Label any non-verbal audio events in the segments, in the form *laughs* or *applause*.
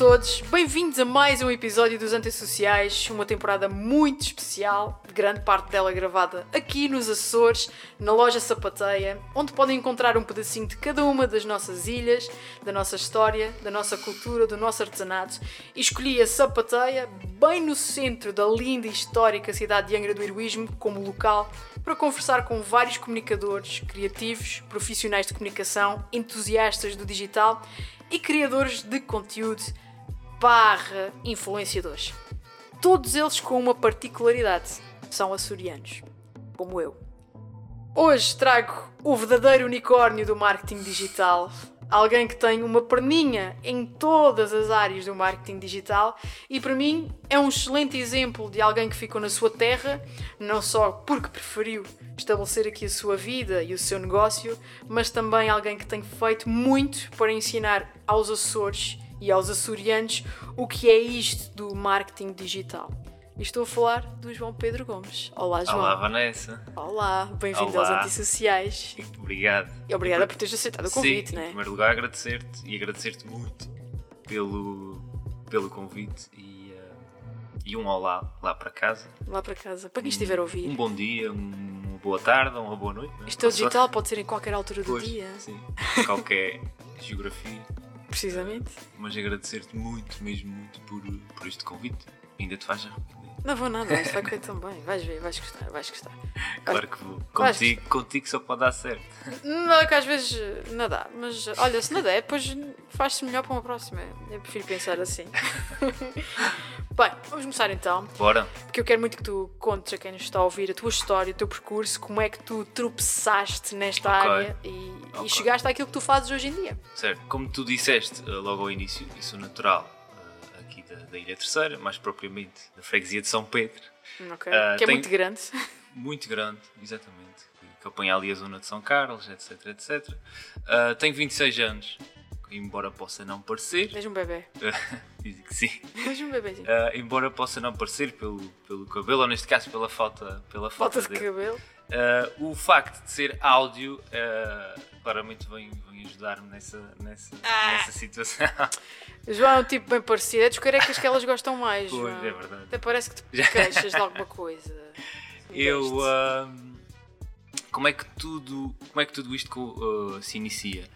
Todos, bem-vindos a mais um episódio dos Antissociais, uma temporada muito especial, grande parte dela gravada aqui nos Açores, na loja Sapateia, onde podem encontrar um pedacinho de cada uma das nossas ilhas, da nossa história, da nossa cultura, do nosso artesanato. E escolhi a Sapateia, bem no centro da linda e histórica cidade de Angra do Heroísmo, como local para conversar com vários comunicadores, criativos, profissionais de comunicação, entusiastas do digital e criadores de conteúdo barra influenciadores. Todos eles com uma particularidade. São açorianos, como eu. Hoje trago o verdadeiro unicórnio do marketing digital, alguém que tem uma perninha em todas as áreas do marketing digital e para mim é um excelente exemplo de alguém que ficou na sua terra, não só porque preferiu estabelecer aqui a sua vida e o seu negócio, mas também alguém que tem feito muito para ensinar aos Açores e aos açorianos o que é isto do marketing digital. E estou a falar do João Pedro Gomes. Olá, João. Olá, Vanessa. Olá, bem-vindo aos. Antissociais. Obrigado. E obrigada por teres aceitado o convite, Sim, não em primeiro lugar, agradecer-te e agradecer-te muito pelo, pelo convite e, eh, e um olá lá para casa. Lá para casa. Para quem estiver a ouvir. Um bom dia, um- uma boa tarde, uma boa noite. Isto é digital, pode ser em qualquer altura do Pois, dia. Sim, qualquer geografia. Precisamente. Mas agradecer-te muito, mesmo muito, por, por este convite. Ainda te faz arrepender. Não vou nada, isto vai correr tão bem. Vais ver, vais gostar, vais gostar. Claro que vou. Contigo, contigo só pode dar certo. Não, que às vezes não dá, mas olha, se não der, depois faz-se melhor para uma próxima. Eu prefiro pensar assim. *laughs* bem, vamos começar então, Bora. porque eu quero muito que tu contes a quem nos está a ouvir a tua história, o teu percurso, como é que tu tropeçaste nesta Ok. área e, e Ok. chegaste àquilo que tu fazes hoje em dia. Certo, como tu disseste eh, logo ao início, eu sou natural da, da Ilha Terceira, mais propriamente da freguesia de São Pedro, Ok? Ah, que é muito grande. muito grande, exatamente, que apanha ali a zona de São Carlos, etc, etc. Ah, tenho 26 anos, embora possa não parecer, És um bebê. *laughs* dizem que sim, És um bebezinho. Ah, embora possa não parecer pelo, pelo cabelo, ou neste caso pela falta, pela falta, Falta de dele. cabelo. Ah, o facto de ser áudio ah, claramente vem, vem ajudar-me nessa, nessa, Ah. nessa situação. *laughs* João é um tipo bem parecido. É dos carecas que elas gostam mais. Pois, João. é verdade. Até parece que te *laughs* queixas de alguma coisa. Eu. Ahm, como, é que tudo, como é que tudo isto ah, se inicia?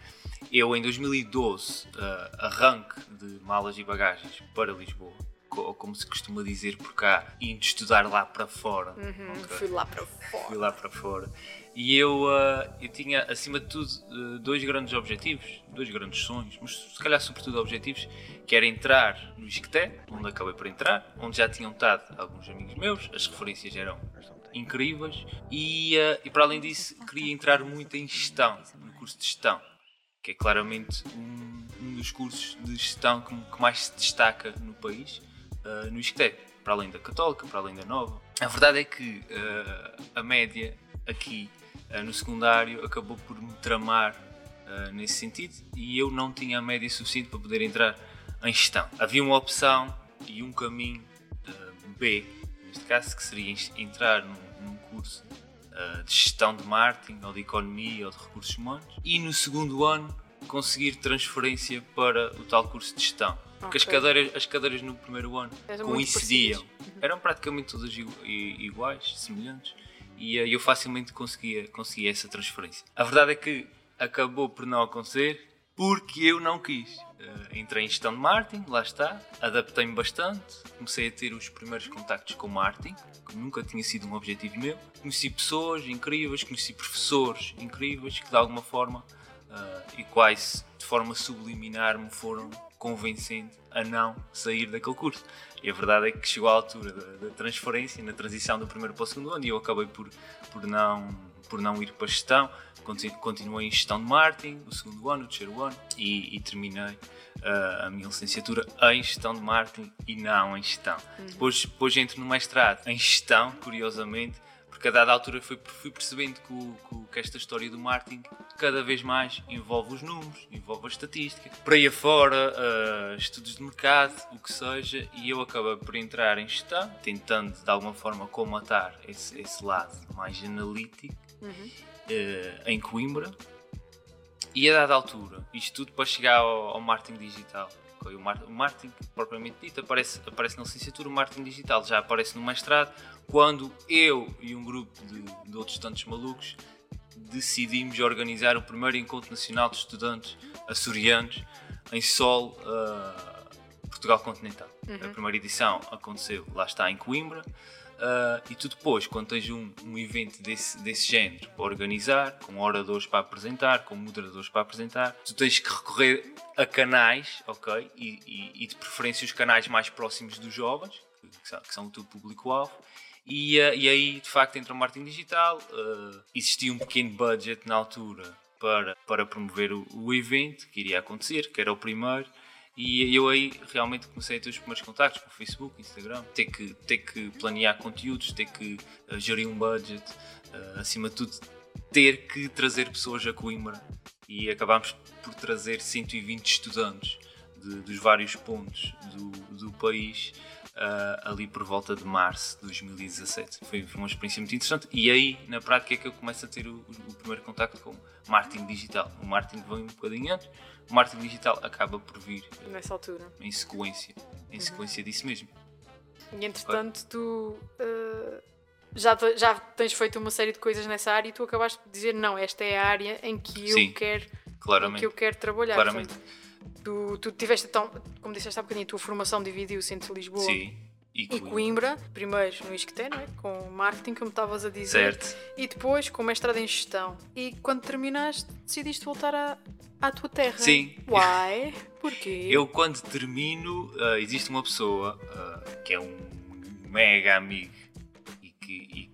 Eu, em 2012, ah, arranque de malas e bagagens para Lisboa, ou como se costuma dizer por cá, indo estudar lá para fora. Uhum, ok? Fui lá para fora. Fui lá para fora. E eu, ah, eu tinha, acima de tudo, ah, dois grandes objetivos, dois grandes sonhos, mas se calhar sobretudo objetivos, que era entrar no Isqueté, onde acabei por entrar, onde já tinham estado alguns amigos meus, as referências eram incríveis, e, ah, e para além disso queria entrar muito em gestão, no curso de gestão, que é claramente um, um dos cursos de gestão que, que mais se destaca no país, ah, no Isqueté, para além da Católica, para além da Nova. A verdade é que ah, a média aqui ah, no secundário acabou por me tramar nesse sentido e eu não tinha a média suficiente para poder entrar em gestão. Havia uma opção e um caminho B, neste caso, que seria en- entrar num, num curso ah, de gestão de marketing ou de economia ou de recursos humanos e no segundo ano conseguir transferência para o tal curso de gestão. Porque as, Ok. cadeiras, as cadeiras no primeiro ano Eram coincidiam, eram praticamente todas iguais, semelhantes, e eh, eu facilmente conseguia, conseguia essa transferência. A verdade é que acabou por não acontecer porque eu não quis. Eh, entrei em gestão de marketing, lá está, adaptei-me bastante, comecei a ter os primeiros contactos com marketing, que nunca tinha sido um objetivo meu. Conheci pessoas incríveis, conheci professores incríveis que de alguma forma ah, e quase de forma subliminar me foram convencendo a não sair daquele curso. E a verdade é que chegou à altura da, da transferência, na transição do primeiro para o segundo ano, e eu acabei por, por, não, por não ir para a gestão. Conti- Continuei em gestão de marketing, o segundo ano, o terceiro ano, e, e terminei ah, a minha licenciatura em gestão de marketing e não em gestão. Depois, depois entro no mestrado em gestão, curiosamente, porque a dada altura fui, fui percebendo que, o- que esta história do marketing cada vez mais envolve os números, envolve a estatística, por aí afora, ah, estudos de mercado, o que seja, e eu acabei por entrar em gestão, tentando de alguma forma comatar esse, esse lado mais analítico Uhum. Eh, em Coimbra. E a dada altura, isto tudo para chegar ao, ao marketing digital. O, mar, o marketing, propriamente dito, aparece, aparece na licenciatura, o marketing digital já aparece no mestrado, quando eu e um grupo de, de outros tantos malucos decidimos organizar o primeiro encontro nacional de estudantes açorianos em solo uh, Portugal continental. Uhum. A primeira edição aconteceu, lá está, em Coimbra. Uh, e tu depois, quando tens um, um evento desse, desse género para organizar, com oradores para apresentar, com moderadores para apresentar, tu tens que recorrer a canais, ok? E, e, e de preferência os canais mais próximos dos jovens, que são, que são o teu público-alvo, e, uh, e, aí de facto entra o marketing digital. Uh, existia um pequeno budget na altura para, para promover o, o evento que iria acontecer, que era o primeiro. E eu aí realmente comecei a ter os primeiros contactos com o Facebook, Instagram, ter que, ter que planear conteúdos, ter que uh, gerir um budget, uh, acima de tudo, ter que trazer pessoas a Coimbra. E acabámos por trazer 120 estudantes de, dos vários pontos do, do país uh, ali por volta de março de 2017. Foi, foi, uma experiência muito interessante e aí, na prática, é que eu começo a ter o, o primeiro contacto com marketing digital. O marketing vem um bocadinho antes, o marketing digital acaba por vir uh, nessa altura em sequência, em uhum. sequência disso mesmo. E entretanto, tu uh, já, já tens feito uma série de coisas nessa área e tu acabaste de dizer: não, esta é a área em que eu, Sim, quero, claramente. Que eu quero trabalhar. Claramente. Portanto, Tu, tu tiveste, então, como disseste há bocadinho, a tua formação dividiu-se entre Lisboa Sim, e, e Coimbra. Primeiro no ISCTE, não é? Com marketing, como estavas a dizer. Certo. E depois com mestrado em gestão. E quando terminaste, decidiste voltar à, à tua terra. Sim. Why? *laughs* Porquê? Eu, quando termino, uh, existe uma pessoa uh, que é um mega amigo e que, e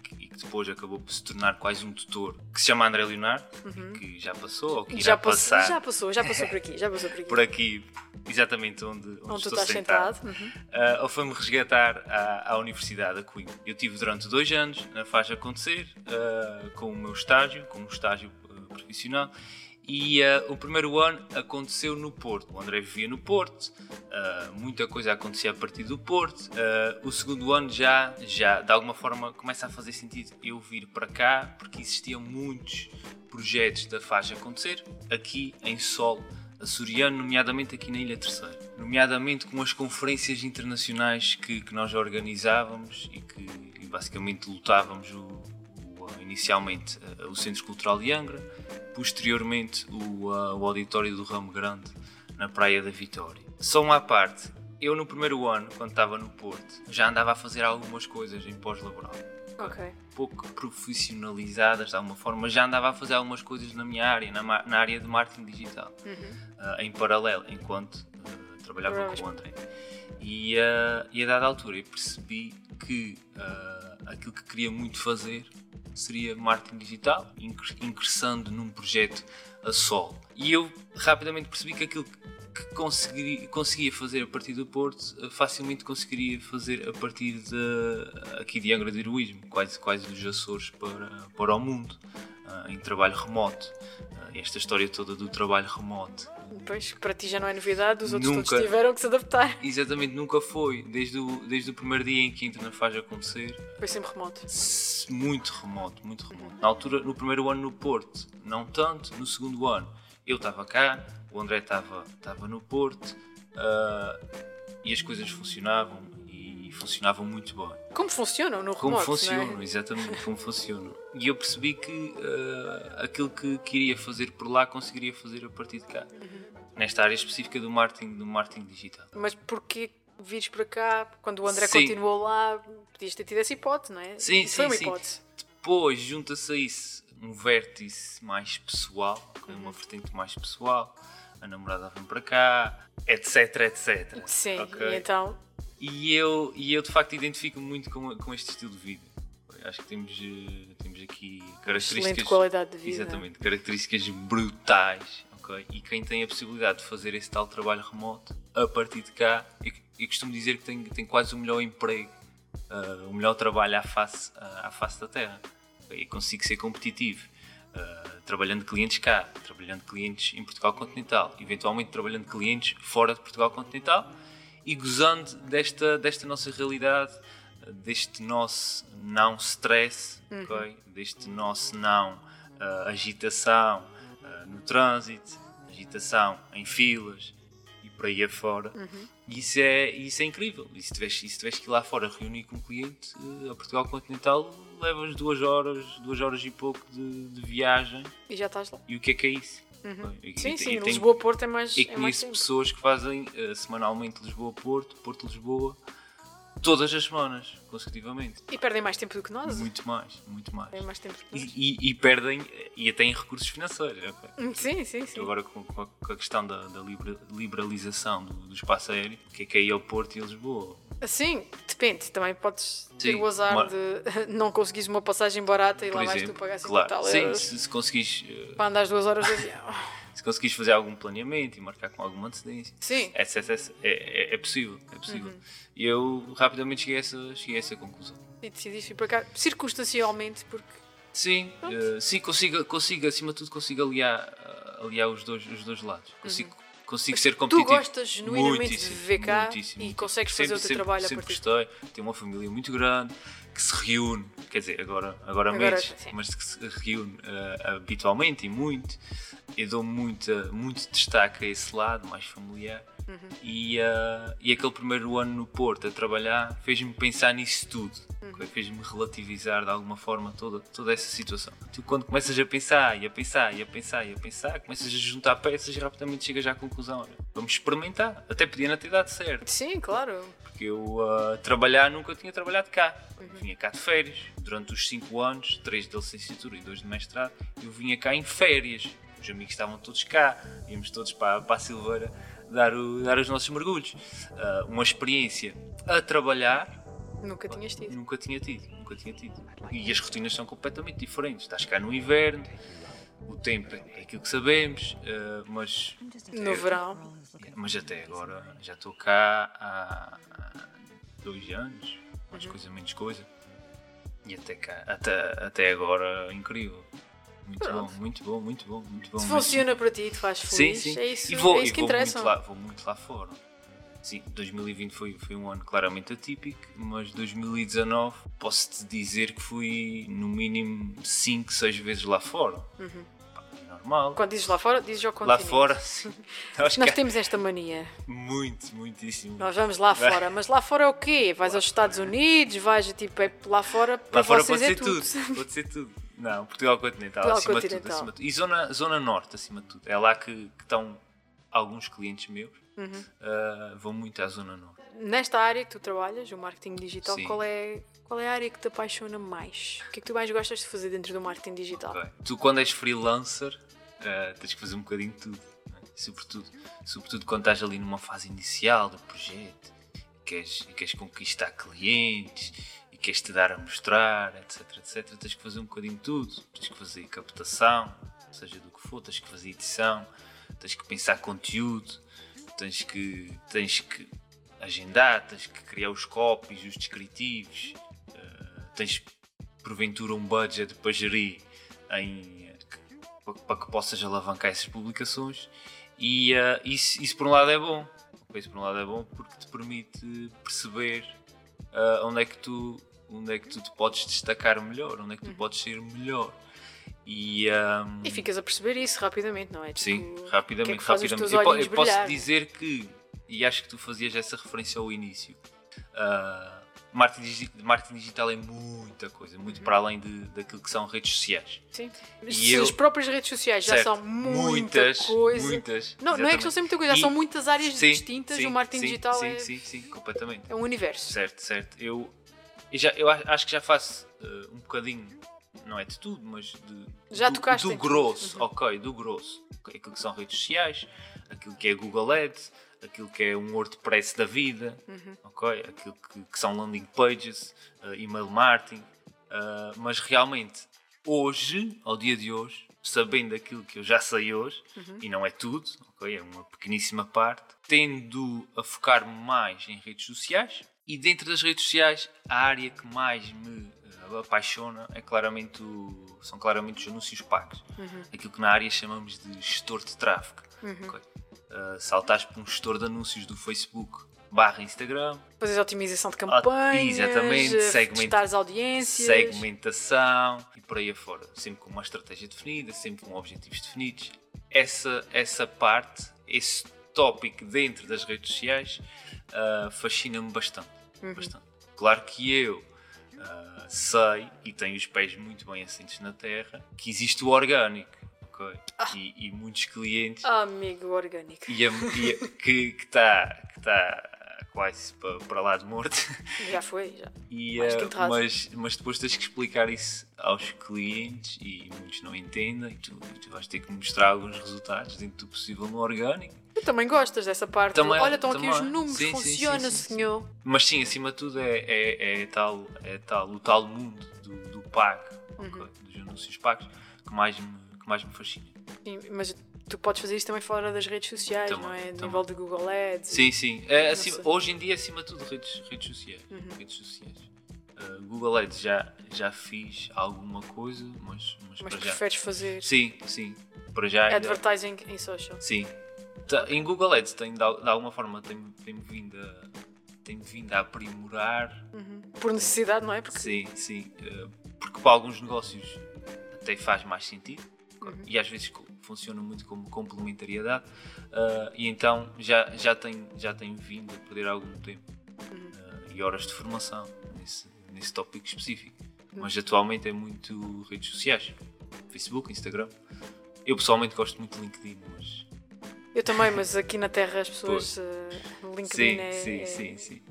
depois acabou por se tornar quase um tutor, que se chama André Leonardo, uhum. que já passou, ou que irá já passou, passar. Já passou, já passou por aqui, já passou por aqui. *laughs* por aqui, exatamente onde, onde, onde estou sentado. sentado. Uhum. Uh, ele foi-me resgatar à, à Universidade da Coimbra. Eu tive durante dois anos na Faz Acontecer, uh, com o meu estágio, com um estágio uh, profissional, e uh, o primeiro ano aconteceu no Porto. O André vivia no Porto, uh, muita coisa acontecia a partir do Porto. Uh, o segundo ano já, já, de alguma forma, começa a fazer sentido eu vir para cá, porque existiam muitos projetos da Faz acontecer aqui em solo açoriano, nomeadamente aqui na Ilha Terceira. Nomeadamente com as conferências internacionais que, que nós organizávamos e que e basicamente lutávamos o, inicialmente o Centro Cultural de Angra posteriormente o, uh, o auditório do Ramo Grande na Praia da Vitória. Só uma parte, eu no primeiro ano, quando estava no Porto, já andava a fazer algumas coisas em pós-laboral. Okay. Pouco profissionalizadas de alguma forma, mas já andava a fazer algumas coisas na minha área, na, na área de marketing digital, uhum. uh, em paralelo, enquanto uh, trabalhava com o André. E, uh, e a dada altura eu percebi que aquilo que queria muito fazer seria marketing digital, ingressando num projeto a solo. E eu rapidamente percebi que aquilo que conseguia fazer a partir do Porto, eh, facilmente conseguiria fazer a partir de, aqui de Angra de Heroísmo, quase, quase dos Açores para, para o mundo, eh, em trabalho remoto. Eh, esta história toda do trabalho remoto Pois, para ti já não é novidade, os outros nunca, todos tiveram que se adaptar. Exatamente, nunca foi. Desde o, desde o primeiro dia em que a internet faz acontecer. Foi sempre remoto. Muito remoto, muito remoto. Na altura, no primeiro ano no Porto, não tanto. No segundo ano, eu estava cá, o André estava no Porto uh, e as coisas funcionavam e funcionavam muito bem. Como funcionam no remoto? Como funcionam, é? exatamente, como funcionam. E eu percebi que uh, aquilo que queria fazer por lá conseguiria fazer a partir de cá. Uhum. Nesta área específica do marketing, do marketing digital. Mas porquê vires para cá? Quando o André sim. continuou lá, podias ter tido essa hipótese, não é? Sim, isso sim, foi uma sim. hipótese. Depois junta-se a isso um vértice mais pessoal, com uhum. uma vertente mais pessoal. A namorada vem para cá, etc, etc. Sim, okay? e então e eu, e eu de facto identifico muito com, com este estilo de vida. Acho que temos, eh, temos aqui características. Excelente qualidade de vida. Exatamente, características brutais. Okay? E quem tem a possibilidade de fazer esse tal trabalho remoto a partir de cá, eu, eu costumo dizer que tem, tem quase o melhor emprego, uh, o melhor trabalho à face, uh, à face da terra. Okay? E consigo ser competitivo. Uh, trabalhando clientes cá, trabalhando clientes em Portugal continental, eventualmente trabalhando clientes fora de Portugal continental e gozando desta, desta nossa realidade, deste nosso não stress, uhum. okay? deste nosso não uh, agitação, uh, no trânsito, agitação, em filas e por aí afora. Uhum. E isso é, isso é incrível. E se tiveres, se tiveres que ir lá fora reunir com um cliente, uh, a Portugal Continental levas duas horas, duas horas e pouco de, de viagem. E já estás lá. E o que é que é isso? Uhum. E- Sim, e- sim, Lisboa-Porto é mais, e é mais conheço pessoas que fazem uh, semanalmente Lisboa-Porto, Porto-Lisboa, todas as semanas, consecutivamente. E perdem mais tempo do que nós. Muito mais, muito mais. Perdem mais tempo do que E, nós. e- e perdem, e até em recursos financeiros. Hum, Sim, sim, sim. Agora com, com a, com a questão da, da libera- liberalização do, do espaço aéreo, o que é que é ir ao Porto e Lisboa? Sim, depende. Também podes ter Sim, o azar de *laughs* não conseguires uma passagem barata e Por lá vais tu exemplo, pagar 50 claro. Sim, se, se conseguires, uh, para andares duas horas de avião. Se conseguires fazer algum planeamento e marcar com alguma antecedência, Sim, etc, etc, é, é, é possível. É possível. Uhum. E eu rapidamente cheguei a essa, cheguei a essa conclusão. e decidiste ir para cá circunstancialmente, porque Sim, eh, sim consigo, consigo, acima de tudo, consigo aliar, eh, aliar os, dois, os dois lados. Consigo, consigo ser Uhum. tu competitivo. gostas genuinamente de Muitíssimo, viver cá muitíssimo, e muitíssimo. consegues fazer Sempre- o teu sempre- trabalho a sempre partir gostei. Tenho uma família muito grande que se reúne, quer dizer, agora, agora, Agora, menos, mas que se reúne eh, habitualmente e muito. Eu dou muita, muito destaque a esse lado mais familiar. Uhum. E, eh, e aquele primeiro ano no Porto a trabalhar fez-me pensar nisso tudo, Uhum. fez-me relativizar de alguma forma toda, toda essa situação. Tu, quando começas a pensar e a pensar e a pensar e a pensar, começas a juntar peças e rapidamente chegas à conclusão: olha, vamos experimentar. Até podia não ter dado certo, Sim, claro. porque eu a trabalhar nunca tinha trabalhado cá. Uhum. Vinha cá de férias, durante os 5 anos, 3 de licenciatura e 2 de mestrado, eu vinha cá em férias. Os amigos estavam todos cá, íamos todos para, para a Silveira dar, o- dar os nossos mergulhos. Ah, uma experiência a trabalhar Nunca tinhas tido. nunca tinha tido, nunca tinha tido. E as rotinas são completamente diferentes. Estás cá no inverno, o tempo é aquilo que sabemos, ah, mas, No verão. mas até agora já estou cá há, há dois anos, mais Uhum. coisa menos coisa. E até cá, até, até agora incrível. Muito bom, Pronto. muito bom, muito bom, muito bom. Se funciona para ti e te faz Sim, feliz, sim. é isso, e vou, é isso que vou interessa. Muito lá, vou muito lá fora. Sim, 2020 foi, foi um ano claramente atípico, mas 2019 posso-te dizer que fui no mínimo 5, 6 vezes lá fora. É normal. Quando dizes lá fora, dizes ao Lá continente. fora, sim. *laughs* Nós que há temos esta mania. muito, muitíssimo. Nós vamos lá fora, mas lá fora é o quê? Vais aos Estados Unidos, vais tipo, é lá fora para Lá fora vocês pode é ser tudo. tudo. Pode ser tudo. Não, Portugal continental, Portugal acima, De continental. tudo, acima de tudo. E zona, zona norte, acima de tudo. É lá que, que estão alguns clientes meus. Uhum. Ah, vão muito à zona norte. Nesta área que tu trabalhas, o marketing digital, Sim. qual é, qual é a área que te apaixona mais? O que é que tu mais gostas de fazer dentro do marketing digital? Ok. Tu, quando és freelancer, eh, tens que fazer um bocadinho de tudo. é? Sobretudo, sobretudo quando estás ali numa fase inicial do projeto e queres, e queres conquistar clientes e queres te dar a mostrar, etc, etc. Tens que fazer um bocadinho de tudo. Tens que fazer captação, seja do que for, tens que fazer edição, tens que pensar conteúdo, tens que, tens que agendar, tens que criar os copies, os descritivos, eh, tens porventura um budget para gerir em, para, que possas alavancar essas publicações. E eh, isso, isso por um lado é bom. Isso por um lado é bom porque te permite perceber eh, onde é que tu onde é que tu te podes destacar melhor onde é que tu podes ser melhor. E, ehm, E ficas a perceber isso rapidamente, não é? Tipo, Sim, o que é rapidamente, que rapidamente. Eu, eu posso dizer que, e acho que tu fazias essa referência ao início, ah, marketing, marketing digital é muita coisa, muito Uhum. para além de, daquilo que são redes sociais. Sim. E Se eu- as próprias redes sociais já Certo. são muita muitas, coisa. muitas. Não, não é que são sempre muita coisa, já E- são muitas áreas Sim, distintas. sim, o marketing sim, digital sim, é, Sim, sim, completamente. é um universo. Certo, certo. Eu, eu, já, eu acho que já faço eh, um bocadinho, não é de tudo, mas de, Já do, tocaste do em tudo. grosso, Uhum. ok, do grosso. Aquilo que são redes sociais, aquilo que é Google Ads, aquilo que é um WordPress da vida, Uhum. ok, aquilo que, que são landing pages, eh, email marketing, eh, mas realmente hoje, ao dia de hoje, sabendo aquilo que eu já sei hoje, Uhum. e não é tudo, ok, é uma pequeníssima parte, tendo a focar mais em redes sociais e dentro das redes sociais a área que mais me eh, apaixona é claramente o- são claramente os anúncios pagos, Uhum. aquilo que na área chamamos de gestor de tráfego. ok? Eh, saltares para um gestor de anúncios do Facebook barra Instagram, Fazes otimização de campanhas, Ah, exatamente, eh, testares audiências. segmentação e por aí afora. Sempre com uma estratégia definida, sempre com objetivos definidos. essa, essa parte, esse tópico dentro das redes sociais uh, fascina-me bastante, Uhum. bastante. Claro que eu uh, sei e tenho os pés muito bem assentes na terra que existe o orgânico, ok? E, e muitos clientes Ah, amigo orgânico. e a- e a- que está que tá quase para, para lá de morto. Já foi, já. E, Mais enterrado. mas, mas depois tens que explicar isso aos clientes e muitos não entendem. Tu, tu vais ter que mostrar alguns resultados dentro do possível no orgânico. Tu também gostas dessa parte. Também- Olha, estão aqui os também. números, Sim, funciona, sim, sim, senhor. Mas sim, acima de tudo é, é, é tal, é tal, o tal mundo do, do pago, Uhum. dos anúncios pagos, que mais me, mais me fascina. Sim, Mas tu podes fazer isso também fora das redes sociais, Também, não é? Também. nível de Google Ads. Sim, sim. É, acima- hoje em dia, acima de tudo, redes, redes sociais. Uhum. Redes sociais. Uh, Google Ads já, já fiz alguma coisa, mas, mas, Mas para já. preferes fazer Sim, sim. Para já. ainda- advertising em social. Sim. Tá, Em Google Ads, tem, de, al- de alguma forma, tem, tem vindo a. Tem vindo a aprimorar. Uhum. Por necessidade, não é? Porque Sim, sim. uh, Porque para alguns negócios até faz mais sentido. Uhum. E às vezes funciona muito como complementariedade. uh, e então já, já, tem, já tem vindo a perder algum tempo. Uhum. uh, e horas de formação nesse, nesse tópico específico. Uhum. Mas atualmente é muito redes sociais. Facebook, Instagram. Eu pessoalmente gosto muito de LinkedIn, mas eu também, mas aqui na Terra as pessoas. no LinkedIn sim, é. sim, é- sim, sim.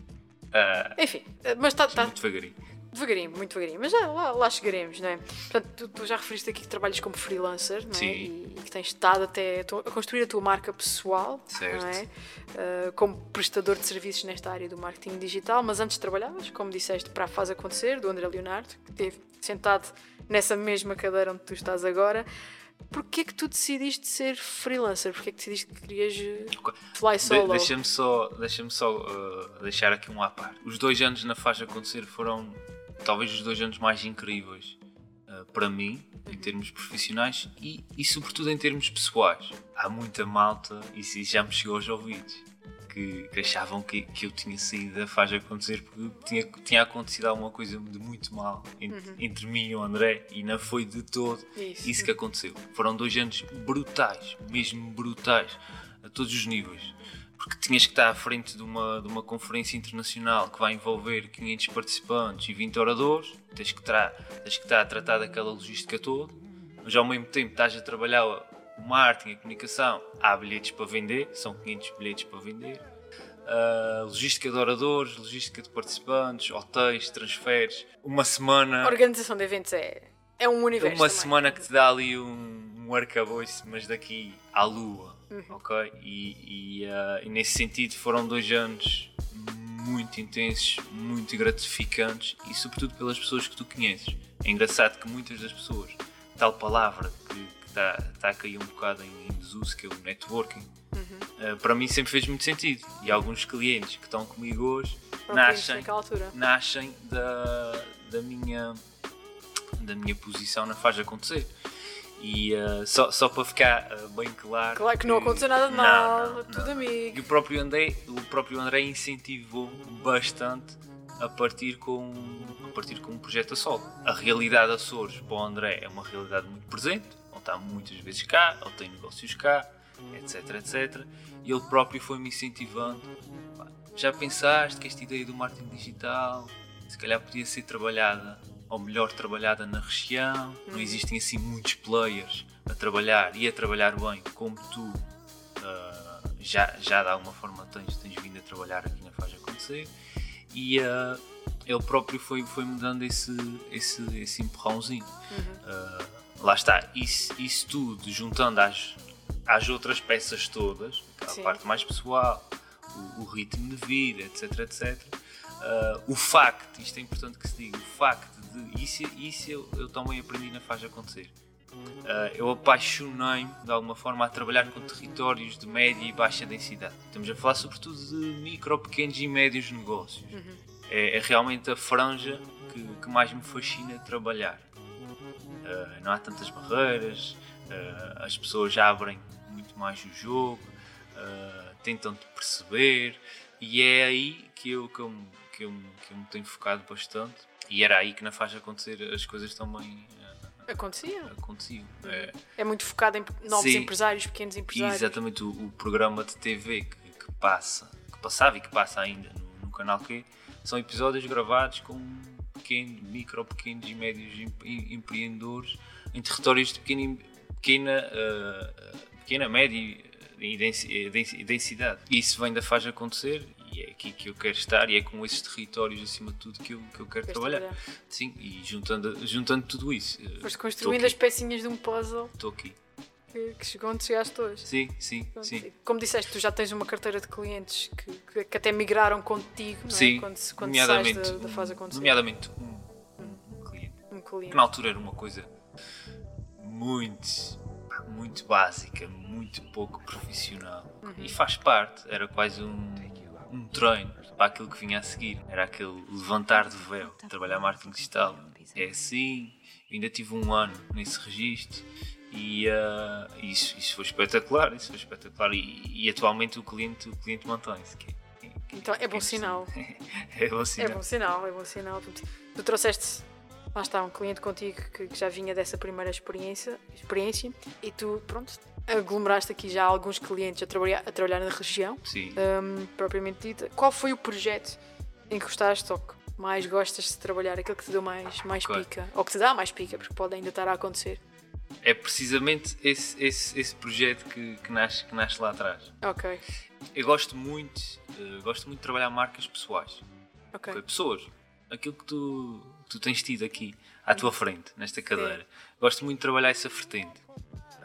Ah, Enfim, mas está tá muito devagarinho. Devagarinho, muito devagarinho. Mas já lá, lá chegaremos, não é? Portanto, tu, tu já referiste aqui que trabalhas como freelancer, não é? Sim. E, e que tens estado até a, construir a tua marca pessoal, Certo. não é? Eh, como prestador de serviços nesta área do marketing digital, mas antes trabalhavas, como disseste, para a Faz Acontecer, do André Leonardo, que esteve sentado nessa mesma cadeira onde tu estás agora. Porquê que tu decidiste ser freelancer? Porquê que decidiste que querias eh, fly De- solo? Deixa-me só, deixa só uh, deixar aqui um à par. Os dois anos na faixa acontecer foram talvez os dois anos mais incríveis uh, para mim, em termos profissionais e, e sobretudo em termos pessoais. Há muita malta, e isso já me chegou aos ouvidos, que, que achavam que, que eu tinha saído da faixa acontecer porque tinha, tinha acontecido alguma coisa de muito mal entre, entre mim e o André e não foi de todo Isso. isso que aconteceu. Foram dois anos brutais, mesmo brutais, a todos os níveis. Porque tinhas que estar à frente de uma, de uma conferência internacional que vai envolver 500 participantes e 20 oradores, tens que, tra tens que estar a tratar daquela logística toda, mas ao mesmo tempo estás a trabalhar o marketing, a comunicação, há bilhetes para vender, são 500 bilhetes para vender. Uh, logística de oradores, logística de participantes, hotéis, transferes, uma semana. A organização de eventos é, é um universo. Uma também. semana que te dá ali um, um arcabouço, mas daqui à lua, ok? E, e, ah, e nesse sentido foram dois anos muito intensos, muito gratificantes e sobretudo pelas pessoas que tu conheces. É engraçado que muitas das pessoas, tal palavra que está tá a cair um bocado em, em desuso, que é o networking, ah, para mim sempre fez muito sentido. E alguns clientes que estão comigo hoje nascem nascem da, da minha da minha posição na faz acontecer e uh, só, só para ficar uh, bem claro Claro que não aconteceu nada de Não, mal, não, tudo não. amigo. e o próprio André o próprio André incentivou bastante a partir com a partir com um projeto a solo a realidade Açores para o André é uma realidade muito presente ele está muitas vezes cá ele tem negócios cá etc etc e ele próprio foi me incentivando já pensaste que esta ideia do marketing digital se calhar podia ser trabalhada ou melhor trabalhada na região não existem assim muitos players a trabalhar e a trabalhar bem como tu ah, já, já de alguma forma tens, tens vindo a trabalhar aqui na Faz Acontecer e ah, ele próprio foi, foi me dando esse, esse, esse empurrãozinho. Ah, lá está, isso, isso tudo juntando às, às outras peças todas, Sim. parte mais pessoal, o, o ritmo de vida, etc, etc. ah, o facto, isto é importante que se diga, o facto de, isso, isso eu, eu também aprendi na Faz Acontecer. Uh, eu apaixonei-me de alguma forma a trabalhar com territórios de média e baixa densidade. Estamos a falar sobretudo de micro, pequenos e médios negócios. É, é realmente a franja que, que mais me fascina trabalhar. Uh, não há tantas barreiras, uh, as pessoas abrem muito mais o jogo, uh, tentam-te perceber e é aí que eu, que, eu, que, eu, que eu me tenho focado bastante. E era aí que na faz acontecer as coisas também uh, Acontecia. aconteciam. É, É muito focado em novos Sim. empresários, pequenos empresários. exatamente o, o programa de TV que, que passa, que passava e que passa ainda no, no canal Q, são episódios gravados com pequenos, micro, pequenos e médios em- em- empreendedores em territórios de pequena, pequena, ah, pequena média e densi- e densi- e densidade. E isso vem da faz acontecer e é aqui que eu quero estar e é com esses territórios acima de tudo que eu, que eu quero Queres trabalhar. trabalhar. Sim, e juntando, juntando tudo isso. eh, Foste construindo as pecinhas de um puzzle Estou aqui. que, que chegou onde chegaste hoje. Sim, sim, Pronto, sim. Como disseste, tu já tens uma carteira de clientes que, que- que até migraram contigo, não é? Sim, quando, se- quando sais nomeadamente, da, da fase acontecer. nomeadamente um, um- um cliente. Um Que cliente. na altura era uma coisa muito, muito básica, muito pouco profissional. Uhum. E faz parte, era quase um, um treino para aquilo que vinha a seguir. Era aquele levantar de véu, trabalhar marketing digital. É assim, ainda tive um ano nesse registro. E ah, isso, isso foi espetacular, isso foi espetacular e, e atualmente o cliente, o cliente mantém-se. que é- que é- Então é bom sinal. *laughs* É bom É sinal. bom sinal, é bom sinal. Portanto, Tu trouxeste, lá está, um cliente contigo que, que já vinha dessa primeira experiência, experiência e tu, pronto, aglomeraste aqui já alguns clientes a trabalhar, a trabalhar na região, Sim. hum, propriamente dita. Qual foi o projeto em que gostaste ou que mais gostas de trabalhar? Aquele que te deu mais, mais Ok. pica? Ou que te dá mais pica, porque pode ainda estar a acontecer. É precisamente esse, esse, esse projeto que, que, nasce, que nasce lá atrás. Ok, Eu gosto muito, eh, gosto muito de trabalhar marcas pessoais. ok. Pessoas. Aquilo que tu, tu tens tido aqui à tua frente, nesta cadeira. Gosto muito de trabalhar essa vertente.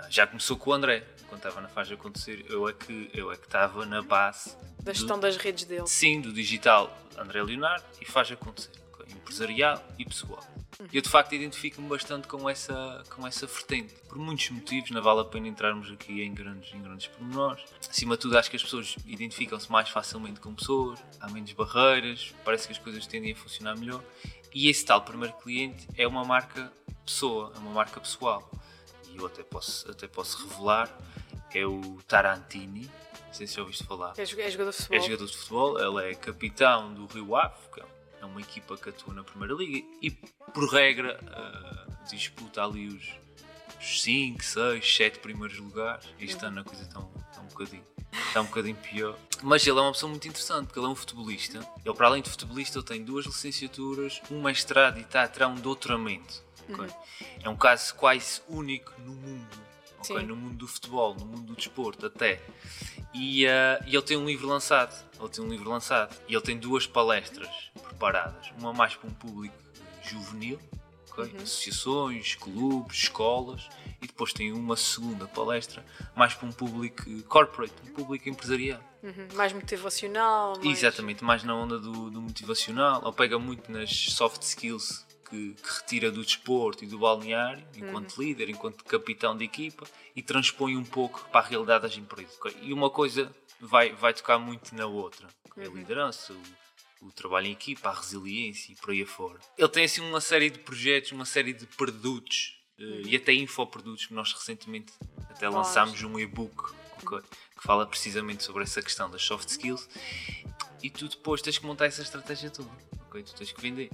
Já começou com o André, quando estava na fase de acontecer. Eu é que eu é que estava na base Da do- gestão das redes dele. Sim, do digital André Leonardo e faz acontecer. Empresarial e pessoal. Eu de facto identifico-me bastante com essa, com essa vertente. Por muitos motivos, não vale a pena entrarmos aqui em grandes, em grandes pormenores. Acima de tudo, acho que as pessoas identificam-se mais facilmente com pessoas, há menos barreiras, parece que as coisas tendem a funcionar melhor. E esse tal primeiro cliente é uma marca pessoa, é uma marca pessoal. E eu até posso, até posso revelar, é o Tarantini. Não sei se já ouviste falar. É joga- é jogador de futebol. É jogador de futebol, ele é capitão do Rio Ave, que é uma equipa que atua na Primeira Liga e, por regra, ah, disputa ali os 5, 6, 7 primeiros lugares. Este ano a coisa está um, está um bocadinho. Está um bocadinho pior. Mas ele é uma pessoa muito interessante, porque ele é um futebolista. Ele, para além de futebolista, ele tem duas licenciaturas, um mestrado e está a tirar um doutoramento. Ok? É um caso quase único no mundo. ok? Sim. No mundo do futebol, no mundo do desporto até. E, ah, e ele tem um livro lançado. Ele tem um livro lançado. E ele tem duas palestras preparadas. Uma mais para um público juvenil, ok? associações, clubes, escolas. E depois tem uma segunda palestra mais para um público corporate, um público empresarial. Uhum, Mais motivacional. Mais... Exatamente, mais na onda do, do motivacional. Ele pega muito nas soft skills que, que retira do desporto e do balneário, enquanto líder, enquanto capitão de equipa, e transpõe um pouco para a realidade das empresas. E uma coisa vai, vai tocar muito na outra: ok? a liderança, o, o trabalho em equipa, a resiliência e por aí afora. Ele tem assim uma série de projetos, uma série de produtos eh, e até infoprodutos que nós recentemente até lançámos um e-book ok, que fala precisamente sobre essa questão das soft skills e tu depois tens que montar essa estratégia toda. Ok? Tu tens que vender.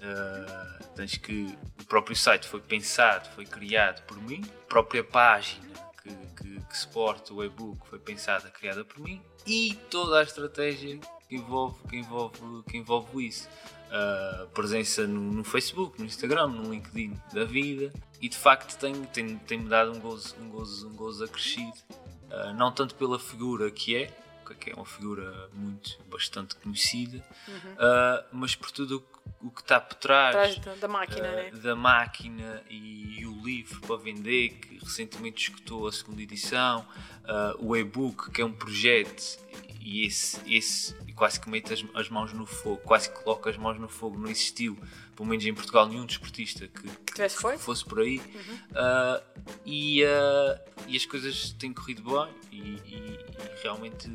Ah, tens que. O próprio site foi pensado, foi criado por mim, a própria página que, que, que suporta o e-book foi pensada, criada por mim e toda a estratégia que envolve, que envolve, que envolve isso. Ah, presença no, no Facebook, no Instagram, no LinkedIn da vida e de facto tem, tem, tem-me dado um gozo, um gozo, um gozo acrescido. Uh, não tanto pela figura que é, que é uma figura muito, bastante conhecida, uh, mas por tudo o que- está por trás, Atrás da, máquina, uh, né? da máquina e, e o livro para vender, que recentemente escutou a segunda edição, uh, o e-book, que é um projeto, e esse, esse quase que mete as, as mãos no fogo, quase que coloca as mãos no fogo, não existiu, pelo menos em Portugal, nenhum desportista que, Que fosse por aí. Uh, e, uh, e as coisas têm corrido bem e, e- e realmente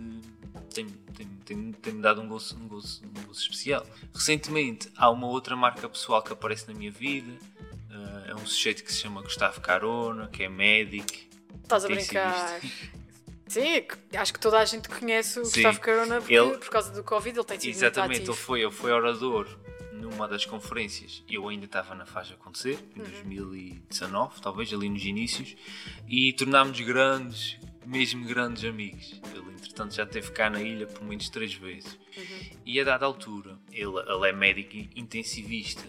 tem, tem, tem, tem-me dado um gozo, um, gozo, um gozo especial. Recentemente há uma outra marca pessoal que aparece na minha vida. uh, é um sujeito que se chama Gustavo Carona, que é médico. Estás a brincar. Sim, acho que toda a gente conhece o Sim. Gustavo Carona porque, Ele- por causa do Covid ele tem sido Exatamente, ele foi, ele foi orador numa das conferências, eu ainda estava na fase a acontecer, em 2019, talvez ali nos inícios, e tornámos grandes, mesmo grandes amigos. Ele, entretanto, já esteve cá na ilha por menos três vezes. E a dada altura, ele, ele é médico intensivista.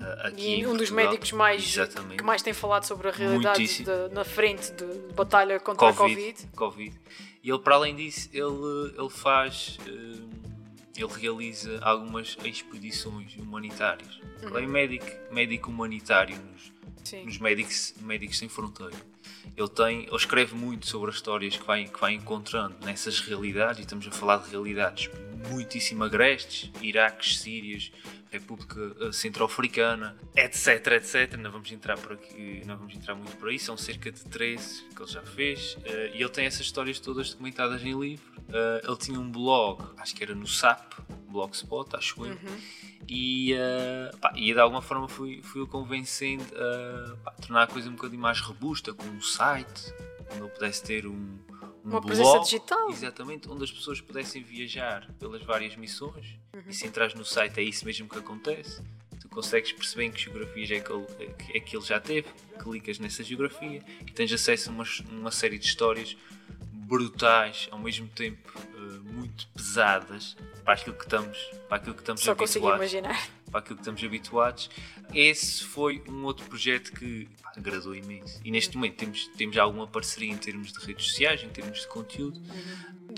uh, Aqui E um dos médicos mais, Exatamente. que mais tem falado sobre a realidade de- na frente de batalha contra a Covid. Covid. E ele, para além disso, ele, ele faz. hum, ele realiza algumas expedições humanitárias. Ele é médico, médico humanitário nos, nos médicos, médicos Sem Fronteira. Ele, tem, ele escreve muito sobre as histórias que vai, que vai encontrando nessas realidades, e estamos a falar de realidades muitíssimo agrestes, Iraques, Sírias, República eh, Centro-Africana, etc, etc. Não vamos entrar por aqui, não vamos entrar muito por aí, são cerca de 13 que ele já fez, eh, e ele tem essas histórias todas documentadas em livro. Eh, ele tinha um blog, acho que era no SAP, Blogspot, acho eu, e, eh, pá, e de alguma forma fui, fui o convencendo a pá, tornar a coisa um bocadinho mais robusta, com um site, onde eu pudesse ter um Uma blog, presença digital. Exatamente, onde as pessoas pudessem viajar pelas várias missões. Uhum. E se entras no site é isso mesmo que acontece. Tu consegues perceber em que geografias é que ele, é que- que ele já teve, clicas nessa geografia e tens acesso a uma, uma série de histórias brutais, ao mesmo tempo eh, muito pesadas para aquilo que estamos, para aquilo que estamos Só consigo imaginar. Para aquilo que estamos habituados. Esse foi um outro projeto que pá, agradou imenso. E neste momento temos, temos alguma parceria em termos de redes sociais, em termos de conteúdo.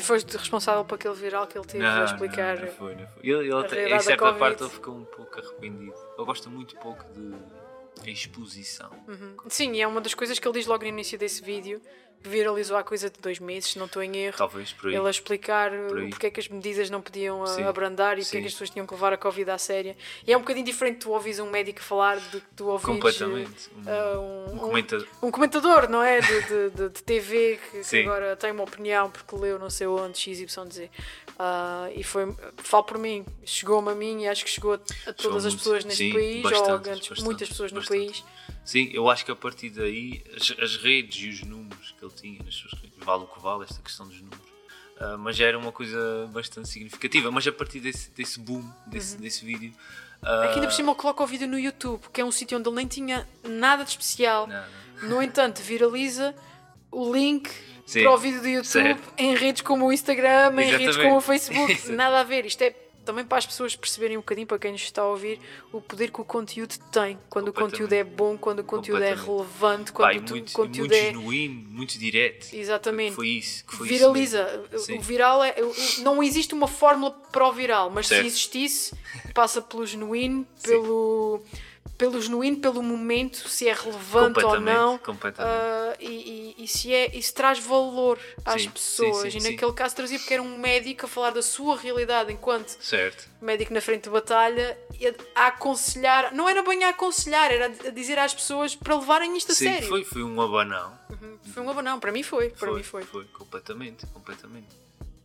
Foste responsável por aquele viral que ele teve a explicar. Não, não foi, não foi. Ele, ele em certa parte ele ficou um pouco arrependido. Ele gosta muito pouco de exposição. Sim, e é uma das coisas que ele diz logo no início desse vídeo, viralizou há coisa de dois meses, se não estou em erro. Talvez por aí. Ele a explicar uh, Aí. porque é que as medidas não podiam uh, Sim, abrandar e porque é que as pessoas tinham que levar a Covid à séria. E é um bocadinho diferente tu ouvires um médico falar do que tu ouvires Completamente. Um, uh, um um, comentador. um comentador, não é? De, de, de- de TV que, que agora tem uma opinião porque leu não sei onde, XYZ. Uh, e foi, falo por mim, chegou-me a mim e acho que chegou a, a todas as muito. pessoas neste Sim, país, ou a muitas pessoas no bastantes. país. Sim, eu acho que a partir daí as, as redes e os números que ele tinha nas suas redes, vale o que vale esta questão dos números. Ah, mas já era uma coisa bastante significativa. Mas a partir desse, desse boom, desse, desse vídeo. ah, Aqui ainda por cima ele coloca o vídeo no YouTube, que é um sítio onde ele nem tinha nada de especial. No entanto, viraliza o link Sim, para o vídeo do YouTube certo. em redes como o Instagram, em redes Exatamente. como o Facebook. *laughs* Nada a ver. Isto é também para as pessoas perceberem um bocadinho, para quem nos está a ouvir, o poder que o conteúdo tem. Quando o conteúdo é bom, quando o conteúdo é relevante, quando e o muito, conteúdo muito é. genuíno, muito direto. Exatamente. Foi isso. Que foi Viraliza. Isso. Sim. o viral é. Não existe uma fórmula para o viral, mas Certo. se existisse, passa pelo genuíno, pelo, pelo genuíno, pelo momento, se é relevante ou não. completamente. ah, e, e, e se é, e se traz valor às Sim, pessoas. sim, sim, e naquele caso trazia porque era um médico a falar da sua realidade enquanto Certo. médico na frente de batalha e a, a aconselhar, não era bem a aconselhar, era a dizer às pessoas para levarem isto a sério. foi, foi um abanão. Foi um abanão, para mim foi, para foi, mim foi. Foi, completamente, completamente.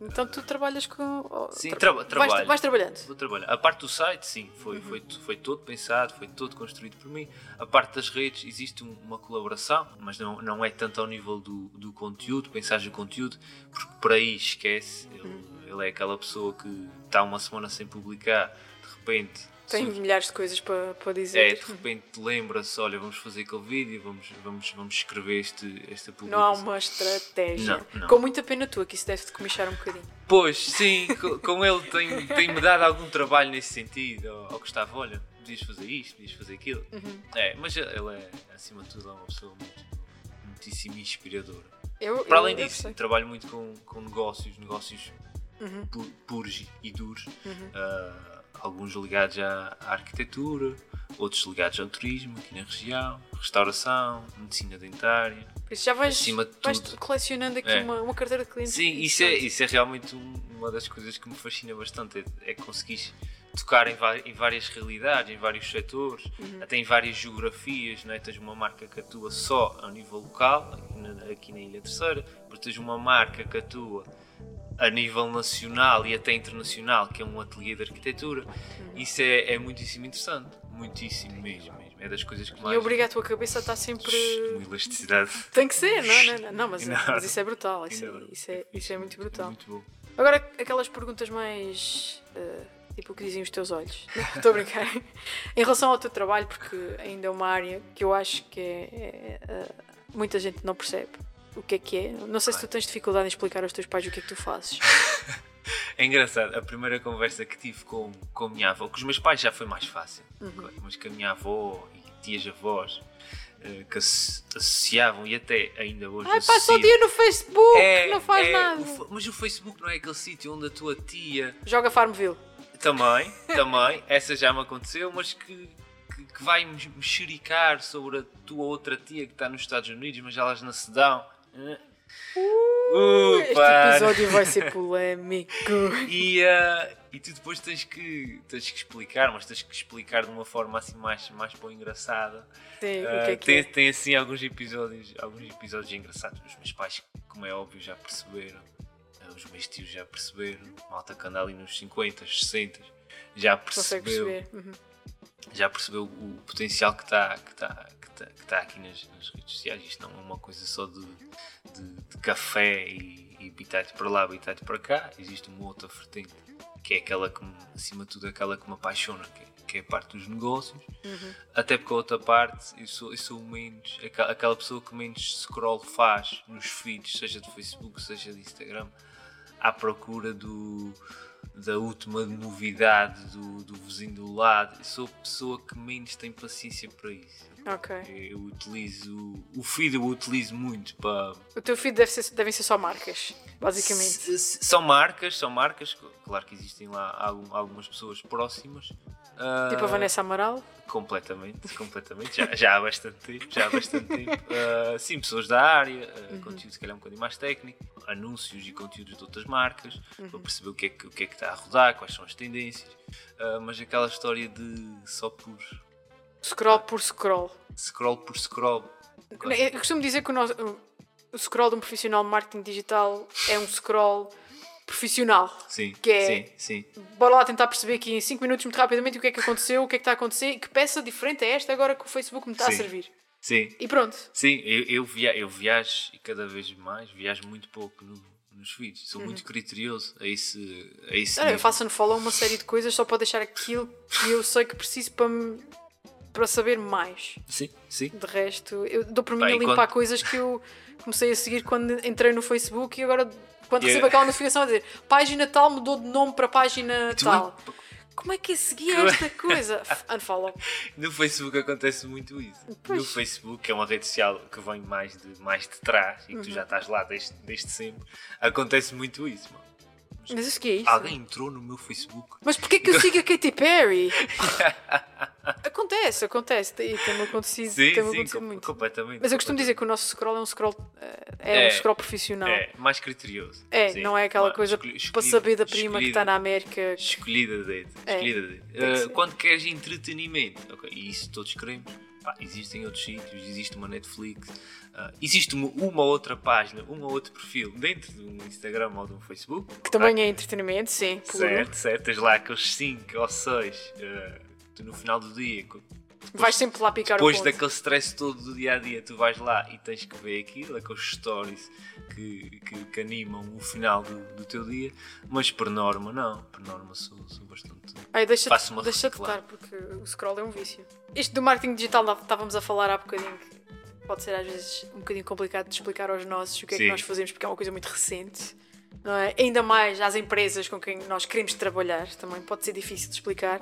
Então tu trabalhas com. Sim, tra- vais, trabalho. vais trabalhando. Vou trabalhar. A parte do site, sim, foi, foi, foi todo pensado, foi todo construído por mim. A parte das redes, existe um- uma colaboração, mas não, não é tanto ao nível do, do conteúdo, pensar no conteúdo, porque por aí esquece. Ele, ele é aquela pessoa que está uma semana sem publicar, de repente. Tem surge- milhares de coisas para, para é, dizer. de repente lembra-se, olha, vamos fazer aquele vídeo, vamos, vamos, vamos escrever este, esta Não publicação. há uma estratégia. Não, não. Com muita pena tua, que isso deve-te comichar um bocadinho. Pois, sim, co- com ele tem- tem-me dado algum trabalho nesse sentido. Ao, ao Gustavo, olha, podias fazer isto, podias fazer aquilo. Uhum. É, mas ele é, acima de tudo, é uma pessoa muito, muitíssimo inspiradora. Eu, Para eu- além disso, trabalho muito com, com negócios, negócios Uhum. pu- puros e duros. Uhum. Ah, alguns ligados à, à arquitetura, outros ligados ao turismo aqui na região, restauração, medicina dentária. Por isso já vais, acima de vais tudo. colecionando aqui É. uma, uma carteira de clientes. Sim, isso é, isso é realmente um- uma das coisas que me fascina bastante, é, é conseguir tocar em, em várias realidades, em vários setores, até em várias geografias, não é? tens uma marca que atua só a nível local, aqui na, aqui na Ilha Terceira, depois tens uma marca que atua a nível nacional e até internacional, que é um ateliê de arquitetura, isso é, é muitíssimo interessante, muitíssimo mesmo, mesmo. é das coisas que mais... E obriga a tua cabeça a estar sempre. *laughs* Uma elasticidade. Tem que ser, não, não, não, não mas, Ainda- mas isso é brutal. Isso, é, isso, é, isso é muito brutal. Muito bom. Agora, aquelas perguntas mais. eh, Tipo o que dizem os teus olhos. *laughs* Estou a brincar. em relação ao teu trabalho, porque ainda é uma área que eu acho que é, é, é, muita gente não percebe o que é que é. Não sei se tu tens dificuldade em explicar aos teus pais o que é que tu fazes. *laughs* É engraçado, a primeira conversa que tive com, com a minha avó, com os meus pais já foi mais fácil, Uhum. mas com a minha avó e tias-avós eh, que se associavam e até ainda hoje Ai, passa o dia no Facebook, É, não faz é, nada. o mas o Facebook não é aquele sítio onde a tua tia Joga Farmville. também, *laughs* também, essa já me aconteceu, mas que, que, que vai me mexericar sobre a tua outra tia que está nos Estados Unidos, mas elas não se dão. Uh, Este episódio vai ser polémico. E, ah, e tu depois tens que, tens que explicar, mas tens que explicar de uma forma assim mais, mais para engraçada. O Ah, que é que tem, é? tem assim alguns episódios, alguns episódios engraçados. Os meus pais, como é óbvio, já perceberam. Ah, Os meus tios já perceberam. Malta que anda ali nos 50, 60 já Consegue percebeu. Uhum. Já percebeu o potencial que está que tá, que tá, aqui nas, nas redes sociais. Isto não é uma coisa só de, de, de café e, e bitite para lá, bitite para cá. Existe uma outra vertente que é aquela que, acima de tudo, aquela que me apaixona, que é, que é a parte dos negócios. Uhum. Até porque a outra parte, eu sou, eu sou menos, aquela, aquela pessoa que menos scroll faz nos feeds, seja de Facebook, seja de Instagram, à procura do, da última novidade do, do vizinho do lado. Eu sou a pessoa que menos tem paciência para isso. Ok. Eu utilizo, o feed eu utilizo muito para, O teu feed deve ser, devem ser só marcas, basicamente. S- São marcas, são marcas, claro que existem lá algum- algumas pessoas próximas. ah, Tipo a Vanessa Amaral. Completamente, completamente. Já, já há bastante tempo, já há bastante tempo. *laughs* Ah, sim, pessoas da área, ah, conteúdo se calhar um bocadinho mais técnico, anúncios e conteúdos de outras marcas, para perceber o que, é que, o que é que está a rodar, quais são as tendências. Mas aquela história de só por Scroll por scroll. scroll por scroll. Eu costumo dizer que o, nosso, o- scroll de um profissional de marketing digital é um scroll profissional. Sim, Que é- sim, sim. Bora lá tentar perceber aqui em 5 minutos, muito rapidamente, o que é que aconteceu, o que é que está a acontecer e que peça diferente é esta agora que o Facebook me está a Sim. servir. Sim, E pronto. Sim, eu, eu, via, eu viajo e cada vez mais, viajo muito pouco no- nos feeds. Sou muito criterioso a esse, a esse Olha, eu faço unfollow uma série de coisas só para deixar aquilo que eu sei que preciso para, me- para saber mais. Sim, sim. De resto, eu dou por mim Pá, a limpar quando- coisas que eu comecei a seguir quando entrei no Facebook e agora quando Yeah. recebo aquela notificação a dizer página tal mudou de nome para página tu- tal. Como é que é seguir esta coisa? Unfollow. *laughs* No Facebook acontece muito isso. No Pois. Facebook, que é uma rede social que vem mais de, mais de trás e que tu Uhum. já estás lá desde, desde sempre, acontece muito isso, mano. Mas isso que é isso? Alguém entrou no meu Facebook. Mas porquê que eu sigo a Katy Perry? *laughs* acontece, acontece. E tem-me acontecido, Sim, sim, acontecido com- muito. completamente. Mas eu costumo dizer que o nosso scroll é um scroll, é, É, um scroll profissional. É, mais criterioso. É, Sim. não é aquela Mas coisa escolhi- para saber da prima que está na América. Escolhida dedo. É, Escolhida tem que Uh, quando queres entretenimento, ok, e isso todos queremos, pá, existem outros sítios, existe uma Netflix, uh, existe uma, uma outra página, um ou outro perfil dentro de um Instagram ou de um Facebook. Que também é entretenimento, sim. puro. Certo, certo. Tens lá aqueles 5 ou 6 tu no final do dia. Co- Vais sempre lá picar Depois o ponto. daquele stress todo do dia a dia, tu vais lá e tens que ver aquilo, aqueles stories que, que, que animam o final do, do teu dia, mas por norma, não. Por norma, sou, sou bastante. Ai, deixa, Faço uma deixa de reciclagem. tocar, porque o scroll é um vício. Isto do marketing digital, estávamos a falar há bocadinho, que pode ser às vezes um bocadinho complicado de explicar aos nossos o que é que nós fazemos, porque é uma coisa muito recente. Não é? Ainda mais às empresas com quem nós queremos trabalhar, também pode ser difícil de explicar.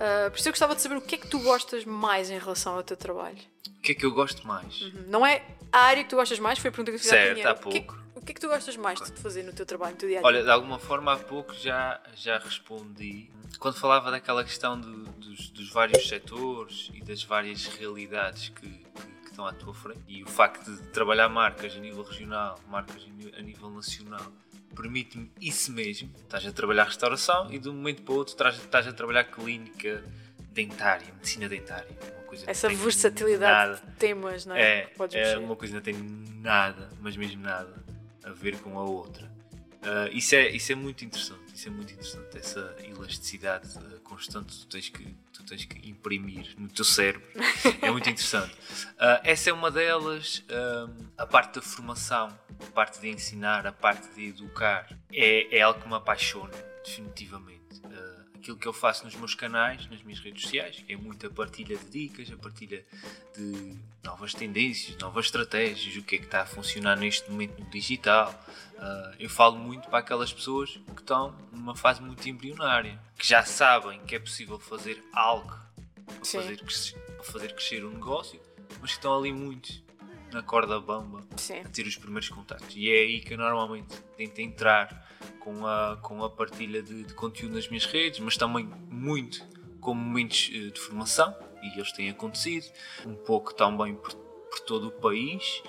Ah, por isso eu gostava de saber o que é que tu gostas mais em relação ao teu trabalho. O que é que eu gosto mais? Não é a área que tu gostas mais, foi a pergunta que eu fiz à Certo, Pinheira. há O que, é que, pouco. o que é que tu gostas mais de fazer no teu trabalho, no teu dia a dia? Olha, de alguma forma há pouco já, já respondi. Quando falava daquela questão do- dos, dos vários setores e das várias realidades que, que- que estão à tua frente e o facto de trabalhar marcas a nível regional, marcas a nível nacional, permite-me isso mesmo. Estás a trabalhar restauração e de um momento para o outro estás, a trabalhar clínica dentária, medicina dentária. Uma coisa que Essa versatilidade de temas, não é? é, é uma coisa que não tem nada, mas mesmo nada, a ver com a outra. Ah, isso, é, isso é muito interessante, isso é muito interessante, essa elasticidade ah, constante que tu tens que, tu tens que imprimir no teu cérebro, é muito interessante. Ah, essa é uma delas, a parte da formação, a parte de ensinar, a parte de educar, é, é algo que me apaixona. definitivamente. Uh, aquilo que eu faço nos meus canais, nas minhas redes sociais, é muita partilha de dicas, a partilha de novas tendências, novas estratégias, o que é que está a funcionar neste momento no digital. Uh, eu falo muito para aquelas pessoas que estão numa fase muito embrionária, que já sabem que é possível fazer algo para fazer, crescer, para fazer crescer o um negócio, mas que estão ali muito na corda bamba Sim. a ter os primeiros contactos. E é aí que eu normalmente tento entrar com a, com a partilha de, de conteúdo nas minhas redes, mas também muito com momentos eh, de formação, e eles têm acontecido, um pouco também por, por todo o país.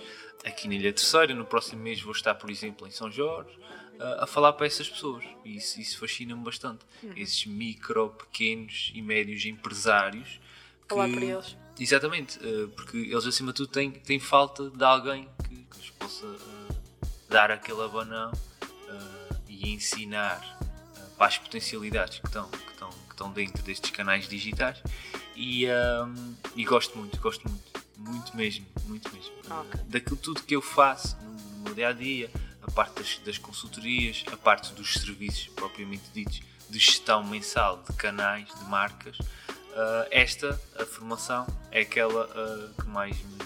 Aqui na Ilha Terceira, no próximo mês vou estar, por exemplo, em São Jorge, a, a falar para essas pessoas. E isso, isso fascina-me bastante. Uhum. Esses micro, pequenos e médios empresários. Falar para eles. Exatamente, eh, porque eles acima de tudo têm, têm falta de alguém que, que lhes possa uh, dar aquele abanão uh, e ensinar uh, para as potencialidades que estão, que, estão, que estão dentro destes canais digitais e, um, e gosto muito, gosto muito, muito mesmo, muito mesmo. Okay. Daquilo tudo que eu faço no, meu dia a dia, a parte das, das consultorias, a parte dos serviços propriamente ditos, de gestão mensal de canais, de marcas. Uh, esta, a formação, é aquela uh, que mais me,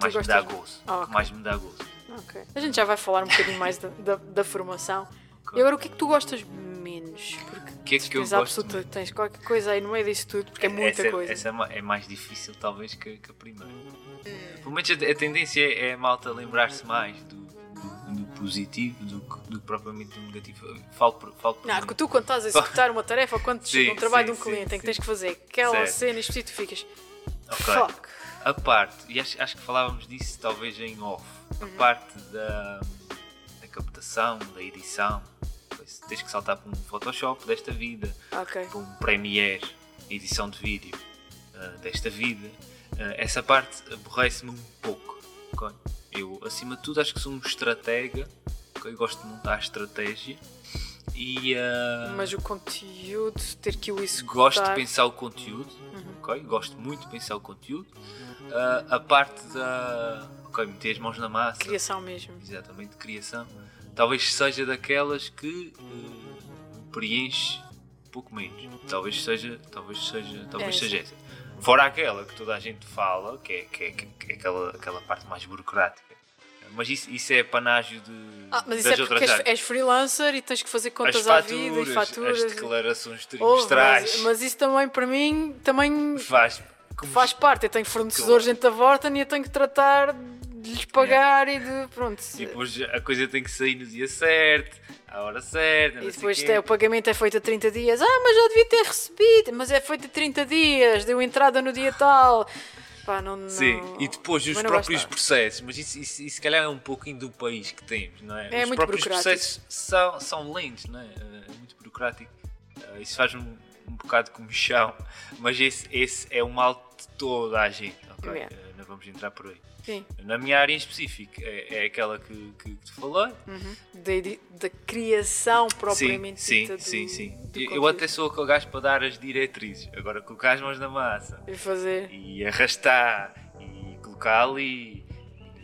mais me dá gozo. Ah, okay. que mais me dá gozo. Okay. A gente já vai falar um bocadinho mais da, da, da, formação. E agora, o que é que tu gostas Porque que é que eu gosto absoluta, tens qualquer coisa aí no meio disso tudo, porque é muita essa, coisa. Essa é mais difícil, talvez, que, que a primeira. Pelo menos a, a tendência é, é a malta lembrar-se mais do, do positivo do que, do propriamente do negativo. Falo por, falo por Não, porque tu quando estás a executar uma tarefa, quando chega um trabalho sim, de um cliente sim, em que tens que fazer aquela certo. cena específica, ficas. Okay. Fuck. A parte, e acho, acho que falávamos disso talvez em off, uhum. a parte da, da captação, da edição, tens que saltar para um Photoshop desta vida, okay. para um Premiere, edição de vídeo uh, desta vida. Uh, essa parte aborrece-me um pouco. Okay? Eu, acima de tudo, acho que sou um estratega. Okay? Gosto de montar estratégia. E, uh, Mas o conteúdo, ter que o executar... Gosto de pensar o conteúdo. Uhum. Okay? Gosto muito de pensar o conteúdo. A parte da... Ok, meter as mãos na massa. Criação mesmo. Exatamente, criação. Talvez seja daquelas que uh, preenche um pouco menos. Talvez seja, talvez seja, talvez é, seja essa. Fora aquela que toda a gente fala, que é, que é, que é aquela, aquela parte mais burocrática. Mas isso, isso é panágio de. Ah, mas isso é porque és, és, freelancer e tens que fazer contas faturas, à vida e faturas. As declarações trimestrais. Oh, mas, mas, isso também, para mim, também faz, faz parte. Eu tenho fornecedores claro. dentro da Vorten e eu tenho que tratar de lhes pagar e de. Pronto. E depois a coisa tem que sair no dia certo à hora certa. E depois o pagamento é feito a 30 dias. Ah, mas já devia ter recebido, mas é feito a 30 dias, deu entrada no dia tal. Pá, não, não... Sim, e depois os próprios processos, mas isso, isso, isso se calhar é um pouquinho do país que temos, não é? é os próprios processos são, são lentos, não é? É muito burocrático. Uh, isso faz um, um bocado de comichão, mas esse, esse é o mal de toda a gente, ok? Yeah. Uh, não vamos entrar por aí. Sim. Na minha área em específico, é, é aquela que, que te falei. Uhum. Da, criação propriamente sim, dita sim, do, sim, sim. Eu até sou aquele gajo para dar as diretrizes. Agora colocar as mãos na massa. E fazer. E arrastar. E colocar ali.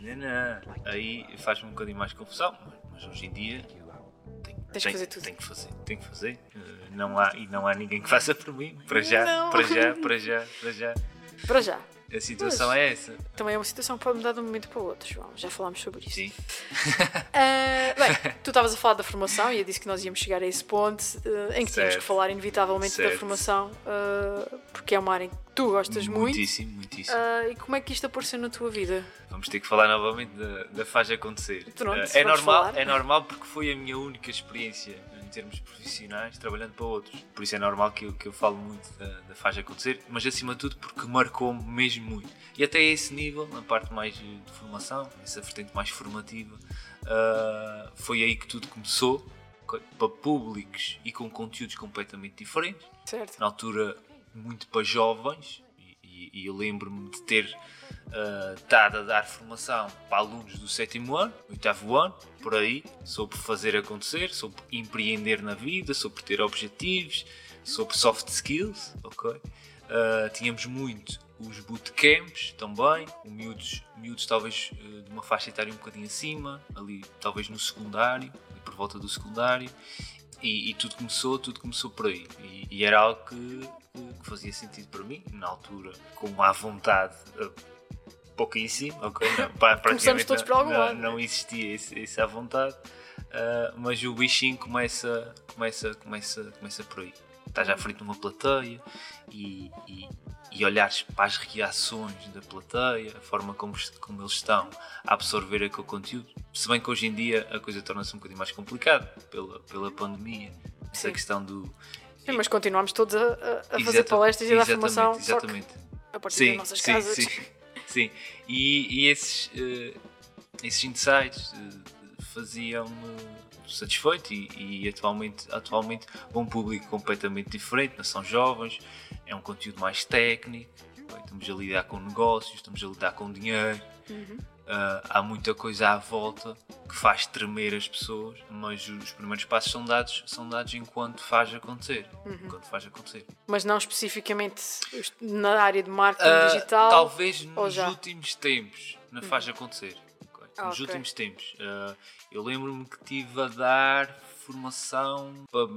E aí faz-me um bocadinho mais confusão. Mas hoje em dia tenho, Tens que fazer tudo. Tenho que fazer, tenho que fazer. Uh, não há, e não há ninguém que faça por mim. Para já, não. *laughs* para já, para já, para já. Para já. A situação é essa. Também é uma situação que pode mudar de um momento para o outro, João. Já falámos sobre isso. Sim. Uh, *laughs* bem, tu estavas a falar da formação e eu disse que nós íamos chegar a esse ponto uh, em que certo. tínhamos que falar inevitavelmente certo. da formação, uh, porque é uma área em que tu gostas muito. Muitíssimo, muitíssimo. e como é que isto apareceu na tua vida? Vamos ter que falar novamente da, da Faz Acontecer. Pronto, é, normal, é normal porque foi a minha única experiência em termos profissionais, trabalhando para outros. Por isso é normal que eu, que eu falo muito da, da Faz Acontecer, mas acima de tudo porque marcou-me mesmo muito. E até esse nível, na parte mais de formação, essa vertente mais formativa, uh, foi aí que tudo começou, para públicos e com conteúdos completamente diferentes. Certo. Na altura, muito para jovens, e, e eu lembro-me de ter uh, estado a dar formação para alunos do sétimo ano, oitavo ano, por aí, sobre fazer acontecer, sobre empreender na vida, sobre ter objetivos, sobre soft skills, ok? Uh, tínhamos muito os bootcamps também, miúdos, miúdos talvez uh, de uma faixa etária um bocadinho acima, ali talvez no secundário, por volta do secundário, E, e tudo começou, tudo começou por aí. E, e era algo que, que fazia sentido para mim, na altura, com uma vontade uh, pouquíssimo, *laughs* ok? Não, pra- praticamente todos não- algum não, lado. não existia esse, essa vontade, uh, mas o bichinho começa, começa, começa, começa por aí. Estás já frente numa plateia e, e, e olhares para as reações da plateia, a forma como, como eles estão a absorver aquele conteúdo. Se bem que hoje em dia a coisa torna-se um bocadinho mais complicada pela, pela pandemia, essa Sim. questão do. Sim, mas continuamos todos a, a- fazer palestras e a dar formação Exatamente. a partir Sim, das nossas sim, casas. sim, *laughs* sim. E, e esses, eh, esses insights eh, faziam-me satisfeito e, e atualmente, atualmente um público completamente diferente, não são jovens, é um conteúdo mais técnico, estamos a lidar com negócios, estamos a lidar com dinheiro, Uhum. Ah, há muita coisa à volta que faz tremer as pessoas, mas os primeiros passos são dados, são dados enquanto faz acontecer. Uhum. Enquanto faz acontecer. Mas não especificamente na área de marketing Ah, digital. Talvez nos já? últimos tempos não faz acontecer. ok? Ah, nos ok. últimos tempos. Ah, eu lembro-me que estive a dar formação para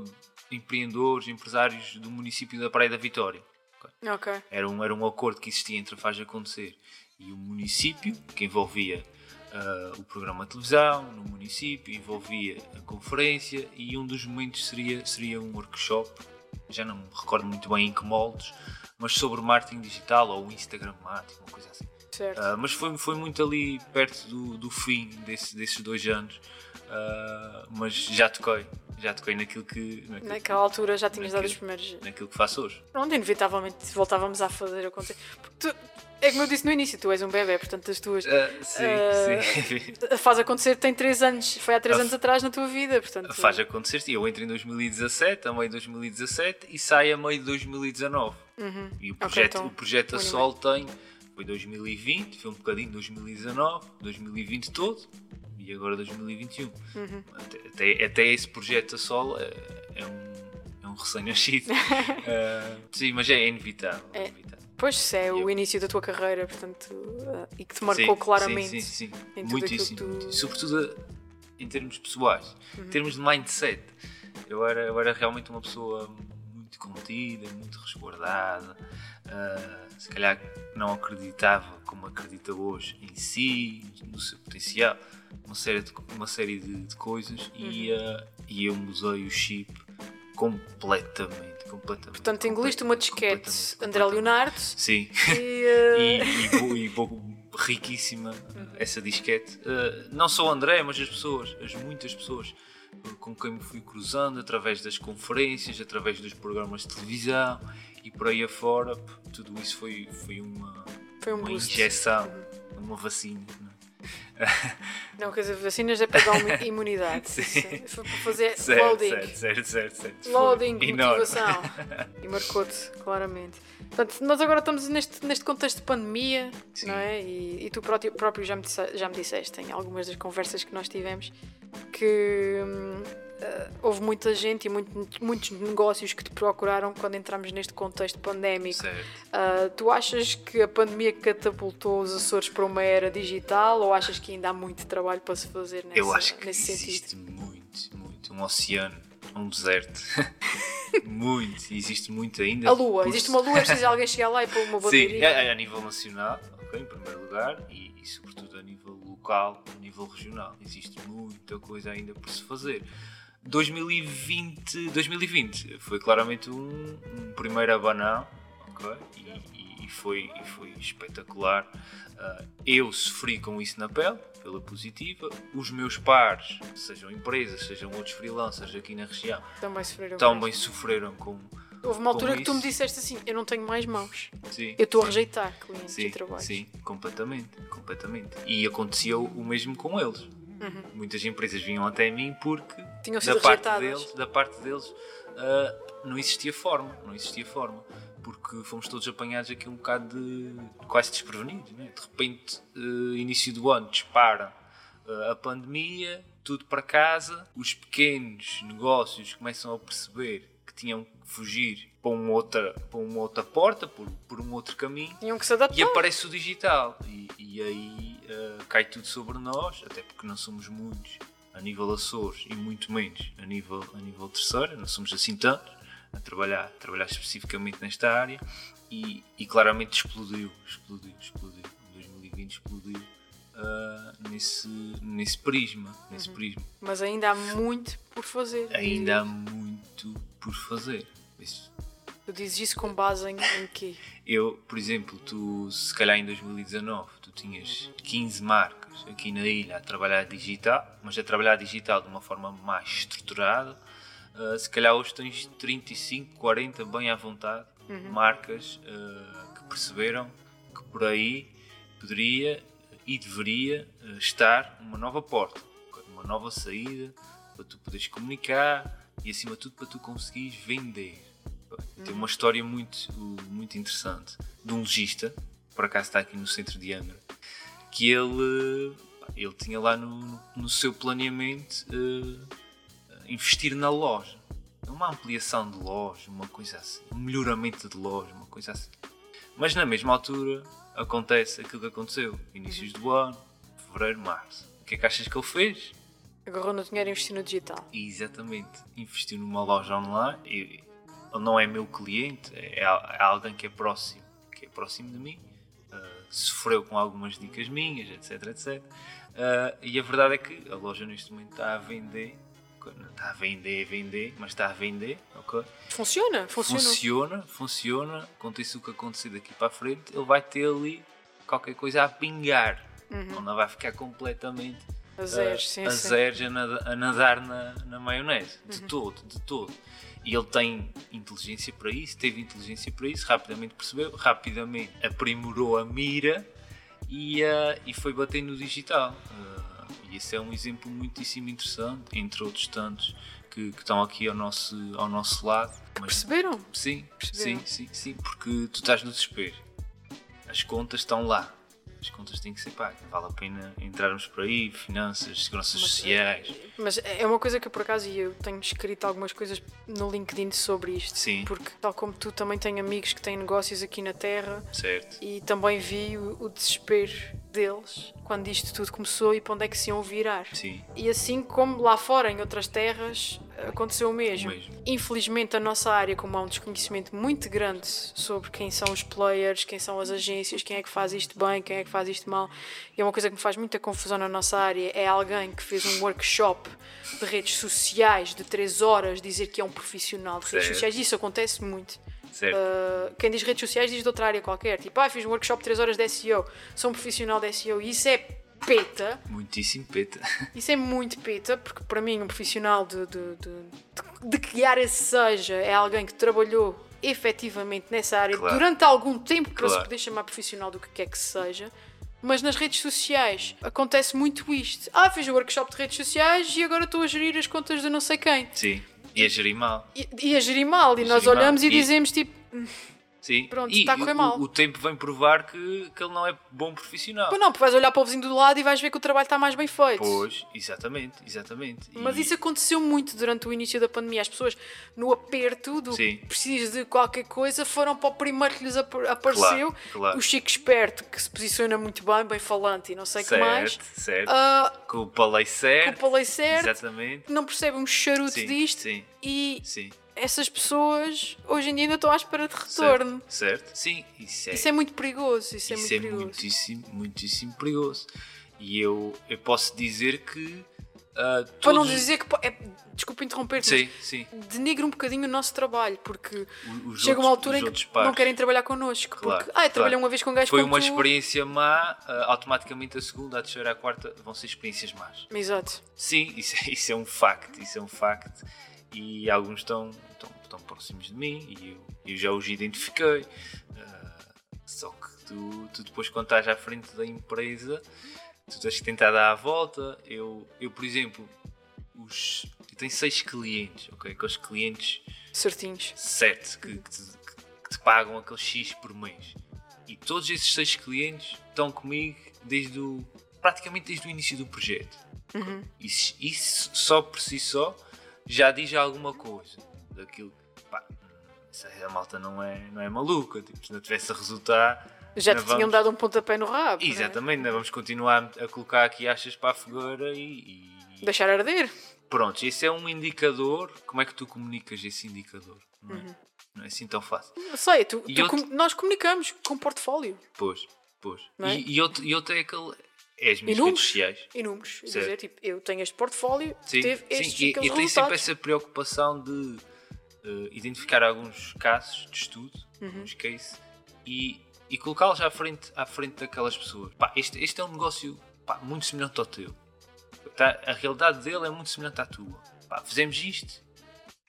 empreendedores, empresários do município da Praia da Vitória. ok? Ok. Era um, era um acordo que existia entre a Faz Acontecer e o município, que envolvia ah, o programa de televisão no município, envolvia a conferência e um dos momentos seria, seria um workshop, já não me recordo muito bem em que moldes, mas sobre marketing digital ou Instagram marketing, uma coisa assim. Certo. Ah, mas foi, foi muito ali perto do, do fim desse- desses dois anos, Ah, mas já toquei, já toquei naquilo que, naquilo, Naquela altura já tinhas dado os naquilo- primeiros. naquilo que faço hoje. Pronto, inevitavelmente voltávamos a fazer acontecer. Porque tu, é como eu disse no início, tu és um bebê, portanto as tuas. Ah, sim, Ah, sim. *laughs* Faz acontecer tem 3 anos, foi há 3 A- anos atrás na tua vida, portanto. Faz acontecer, eu entro em 2017, a meio de 2017 e saio a meio de 2019. E o projeto, então, o projeto a Sol tem, foi 2020, foi um bocadinho 2019, 2020 todo e agora 2021. Uhum. Até, até, até esse projeto a Sol é, é um, é um recém-nascido. *laughs* Ah, sim, mas é inevitável. é É. inevitável. Pois se é o Eu- início da tua carreira, portanto, ah, e que te marcou Sim, claramente. Sim, sim, sim. Muitíssimo. tu-. Sobretudo em termos pessoais, Uhum. em termos de mindset. Eu era, eu era realmente uma pessoa muito contida, muito resguardada. ah, se calhar não acreditava como acredita hoje em si, no seu potencial, uma série de, uma série de, de coisas e, Uhum. ah, e eu mudei o chip completamente, completamente. Portanto, engoliste uma disquete André. Leonardo Sim. e. ah, *laughs* e, e, bo- e bo- riquíssima essa disquete. Uh, não só o André, mas as pessoas, as muitas pessoas uh, com quem me fui cruzando através das conferências, através dos programas de televisão e por aí afora. Tudo isso foi, foi uma, Foi um uma boost. injeção, uma vacina. não é? *laughs* Não, quer dizer, vacinas é para dar *laughs* imunidade. Sim. Foi para fazer Certo, loading. certo, certo, certo, certo. Foi Loading, enorme. motivação. *laughs* E marcou-te, claramente. Portanto, nós agora estamos neste, neste contexto de pandemia, Sim. não é? E, e tu próprio, já, me já me disseste em algumas das conversas que nós tivemos que hum, ah, houve muita gente e muito- muitos negócios que te procuraram quando entramos neste contexto pandémico. Certo. Ah, tu achas que a pandemia catapultou os Açores para uma era digital ou achas que ainda há muito trabalho para se fazer nessa, Eu acho que nesse existe sentido? muito, muito. Um oceano, um deserto. *laughs* muito, existe muito ainda. A Lua, existe uma Lua, é preciso alguém chegar lá e pôr uma Sim, bandeirinha. é, é a nível nacional, ok, em primeiro lugar, e, e sobretudo a nível local, a nível regional. Existe muita coisa ainda por se fazer. 2020, 2020 foi claramente um, um primeiro abanão, ok, e, e- foi, e foi espetacular. Ah, eu sofri com isso na pele, pela positiva. Os meus pares, sejam empresas, sejam outros freelancers aqui na região, Também sofreram. também sofreram com. Houve uma altura que tu me disseste assim: eu não tenho mais mãos. Sim, Eu estou a rejeitar clientes Sim, e trabalhos. sim, completamente, completamente. E aconteceu o mesmo com eles. Uhum. Muitas empresas vinham até mim porque Tinham da sido parte rejeitadas. deles, da parte deles ah, não existia forma, não existia forma. Porque fomos todos apanhados aqui um bocado de quase desprevenidos. Né? De repente, ah, início do ano, dispara ah, a pandemia, tudo para casa, os pequenos negócios começam a perceber que tinham que fugir para uma outra, para uma outra porta, por, por um outro caminho. Tinham que se adaptar. E aparece o digital. E, e aí uh, cai tudo sobre nós, até porque não somos muitos a nível Açores e muito menos a nível, a nível terceira, não somos assim tantos a trabalhar, a trabalhar especificamente nesta área e, e claramente explodiu, explodiu, explodiu. 2020 explodiu uh, nesse, nesse prisma, nesse Uhum. prisma. Mas ainda há muito por fazer. Ainda há muito por fazer. Isso- Tu dizes isso com base em, em quê? Eu, por exemplo, tu se calhar em 2019 tu tinhas 15 marcas aqui na ilha a trabalhar digital, mas a trabalhar digital de uma forma mais estruturada. Uh, se calhar hoje tens 35, 40 bem à vontade, marcas uh, que perceberam que por aí poderia e deveria uh, estar uma nova porta, uma nova saída para tu poderes comunicar e acima de tudo para tu conseguires vender. Tem uma história muito, muito interessante de um logista, por acaso está aqui no centro de Angra, que ele, ele tinha lá no, no seu planeamento eh, investir na loja. Uma ampliação de loja, uma coisa assim, um melhoramento de loja, uma coisa assim. Mas na mesma altura acontece aquilo que aconteceu, inícios do ano, fevereiro, março. O que é que achas que ele fez? Agarrou no dinheiro e investiu no digital. Exatamente, investiu numa loja online. E, não é meu cliente, é, al- é alguém que é próximo, que é próximo de mim. uh, sofreu com algumas dicas minhas, etc, etc. Uh, e a verdade é que a loja neste momento está a vender, está a vender, vender, mas está a vender, ok? Funciona, funciona. Funciona, funciona. Aconteça o que acontecer daqui para a frente, ele vai ter ali qualquer coisa a pingar. Não vai ficar completamente A zeros, sim, a sim. zeros a nada- a nadar na, na maionese. De Uhum. todo, de todo. E ele tem inteligência para isso, teve inteligência para isso, rapidamente percebeu, rapidamente aprimorou a mira e, ah, e foi bater no digital. Ah, e esse é um exemplo muitíssimo interessante, entre outros tantos que, que estão aqui ao nosso, ao nosso lado. Mas, Perceberam? sim, Perceberam? sim, sim, sim, porque tu estás no desespero. As contas estão lá. As contas têm que ser pagas. Vale a pena entrarmos por aí, finanças, seguranças Mas, sociais. Mas é uma coisa que eu, por acaso, e eu tenho escrito algumas coisas no LinkedIn sobre isto. Sim. Porque, tal como tu, também tenho amigos que têm negócios aqui na Terra Certo. e também vi o, o desespero deles quando isto tudo começou e para onde é que se iam virar. Sim. E assim como lá fora, em outras terras, aconteceu o mesmo. O mesmo. Infelizmente, a nossa área, como há um desconhecimento muito grande sobre quem são os players, quem são as agências, quem é que faz isto bem, quem é que faz isto mal, e é uma coisa que me faz muita confusão na nossa área, é alguém que fez um workshop de redes sociais de 3 horas dizer que é um profissional de redes Certo. sociais. Isso acontece muito. Uh, quem diz redes sociais diz de outra área qualquer. Tipo, ah, fiz um workshop de 3 horas de SEO, sou um profissional de SEO. E isso é peta. Muitíssimo peta. *laughs* Isso é muito peta, porque para mim um profissional de, de, de, de- que área seja é alguém que trabalhou efetivamente nessa área Claro. durante algum tempo para se Claro. poder chamar profissional do que quer que seja. Mas nas redes sociais acontece muito isto. Ah, fiz um workshop de redes sociais e agora estou a gerir as contas de não sei quem. Sim. E a gerir mal. E, e a gerir mal. E nós gerir mal. olhamos e E- dizemos tipo, Sim. Pronto, e está a correr o- mal. O, tempo vem provar que, que ele não é bom profissional. pô, não, porque vais olhar para o vizinho do lado e vais ver que o trabalho está mais bem feito. Pois, exatamente, exatamente. Mas E- isso aconteceu muito durante o início da pandemia. As pessoas, no aperto do Sim. precisas de qualquer coisa, foram para o primeiro que lhes ap- apareceu. Claro, claro. O Chico Esperto, que se posiciona muito bem, bem falante e não sei o que mais. certo. Ah, Com o palei certo. com o palei certo, Exatamente. não percebe um charuto Sim, disto. sim. E Sim. Essas pessoas, hoje em dia, ainda estão à espera de retorno. Certo, certo. Sim, isso é, Isso é muito perigoso. Isso, é muito é perigoso. muitíssimo, muitíssimo perigoso. E eu, eu posso dizer que. ah, Para não todos- dizer que. É, desculpa interromper-te, Sim, sim. denigra um bocadinho o nosso trabalho, porque Os chega uma altura em que pares. não querem trabalhar connosco. Claro, porque, ah, eu trabalhei claro. uma vez com um gajo Foi uma tu. experiência má, ah, automaticamente a segunda, a terceira, a quarta vão ser experiências más. Exato. Sim, isso, é- isso é um facto, isso é um facto. E alguns estão, estão, estão próximos de mim e eu, eu já os identifiquei. Ah, só que tu, tu depois quando estás à frente da empresa, tu tens que tentar dar a volta. Eu, eu por exemplo, os, eu tenho seis clientes, ok? Aqueles clientes Certinhos. certo que, que te, que te pagam aquele X por mês. E todos esses seis clientes estão comigo desde o, praticamente desde o início do projeto. Isso, isso só por si só já diz alguma coisa daquilo. Pá, a malta não é, não é maluca, tipo, se não tivesse a resultar. Já te tinham vamos- dado um pontapé no rabo. é? Exatamente, não vamos continuar a colocar aqui achas para a fogueira e, e- Deixar arder. Pronto, esse é um indicador. Como é que tu comunicas esse indicador? Não é, não é assim tão fácil. Não sei, tu, tu outro- nós comunicamos com portfólio Pois, pois. É? E, e outro, e outro é aquele. É as minhas E números? redes sociais. e números. Quer Certo. dizer, tipo, eu tenho este portfólio, Sim, teve sim, estes e, aqueles e tem sempre essa preocupação de eh, identificar alguns casos de estudo, Uhum. alguns cases, e, e colocá-los à frente, à frente daquelas pessoas. Pá, este, este é um negócio pá, muito semelhante ao teu. Tá? A realidade dele é muito semelhante à tua. Pá, fizemos isto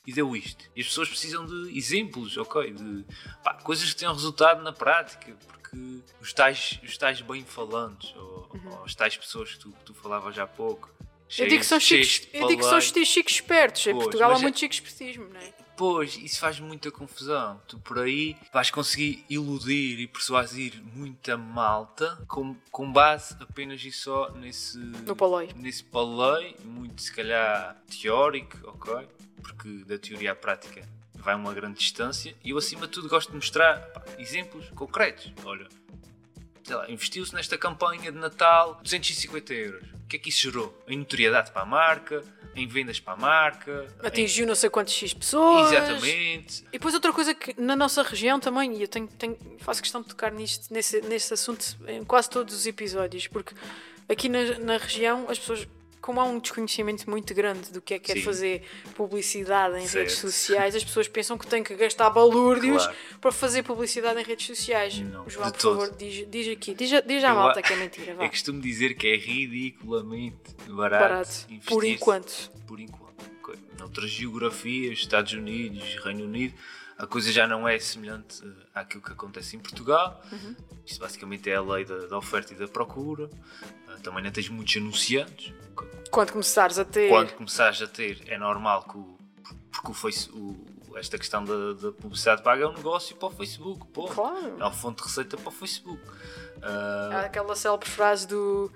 e deu isto. E as pessoas precisam de exemplos, ok? De pá, coisas que tenham resultado na prática, porque os tais, os tais bem falantes, ou, ou as tais pessoas que tu, que tu falavas há pouco. Eu digo que são cheias- chicos, cheias de eu digo que são paleio. chicos espertos. Em Portugal há é- muito chico espertismo, não é? Pois, isso faz muita confusão. Tu por aí vais conseguir iludir e persuadir muita malta com, com base apenas e só nesse, No paleio. nesse paleio, muito se calhar teórico, ok? Porque da teoria à prática vai uma grande distância. E eu acima de tudo gosto de mostrar pá, exemplos concretos. Olha, sei lá, investiu-se nesta campanha de Natal 250 euros. O que é que isso gerou? Em notoriedade para a marca, em vendas para a marca. em- Atingiu não sei quantos X pessoas. Exatamente. E depois outra coisa que na nossa região também, e eu tenho, tenho- faço questão de tocar nisto, nesse, nesse assunto em quase todos os episódios, porque aqui na, na região as pessoas, como há um desconhecimento muito grande do que é que é Sim. fazer publicidade em Certo. redes sociais, as pessoas pensam que têm que gastar balúrdios Claro. para fazer publicidade em redes sociais. Não, João, por todo. favor, diz, diz aqui, diz, a- diz à Eu malta que é mentira, *laughs* vá. Eu costumo dizer que é ridiculamente barato. Barato, por enquanto. Por enquanto. Noutras geografias, Estados Unidos, Reino Unido, a coisa já não é semelhante eh, àquilo que acontece em Portugal. Uhum. Isto basicamente é a lei da, da oferta e da procura. Eh, também não tens muitos anunciantes. Quando começares a ter. Quando começares a ter, é normal que o, porque o esta questão da, da publicidade paga é um negócio para o Facebook. Pô. Claro. É uma fonte de receita para o Facebook. Há aquela célebre frase do,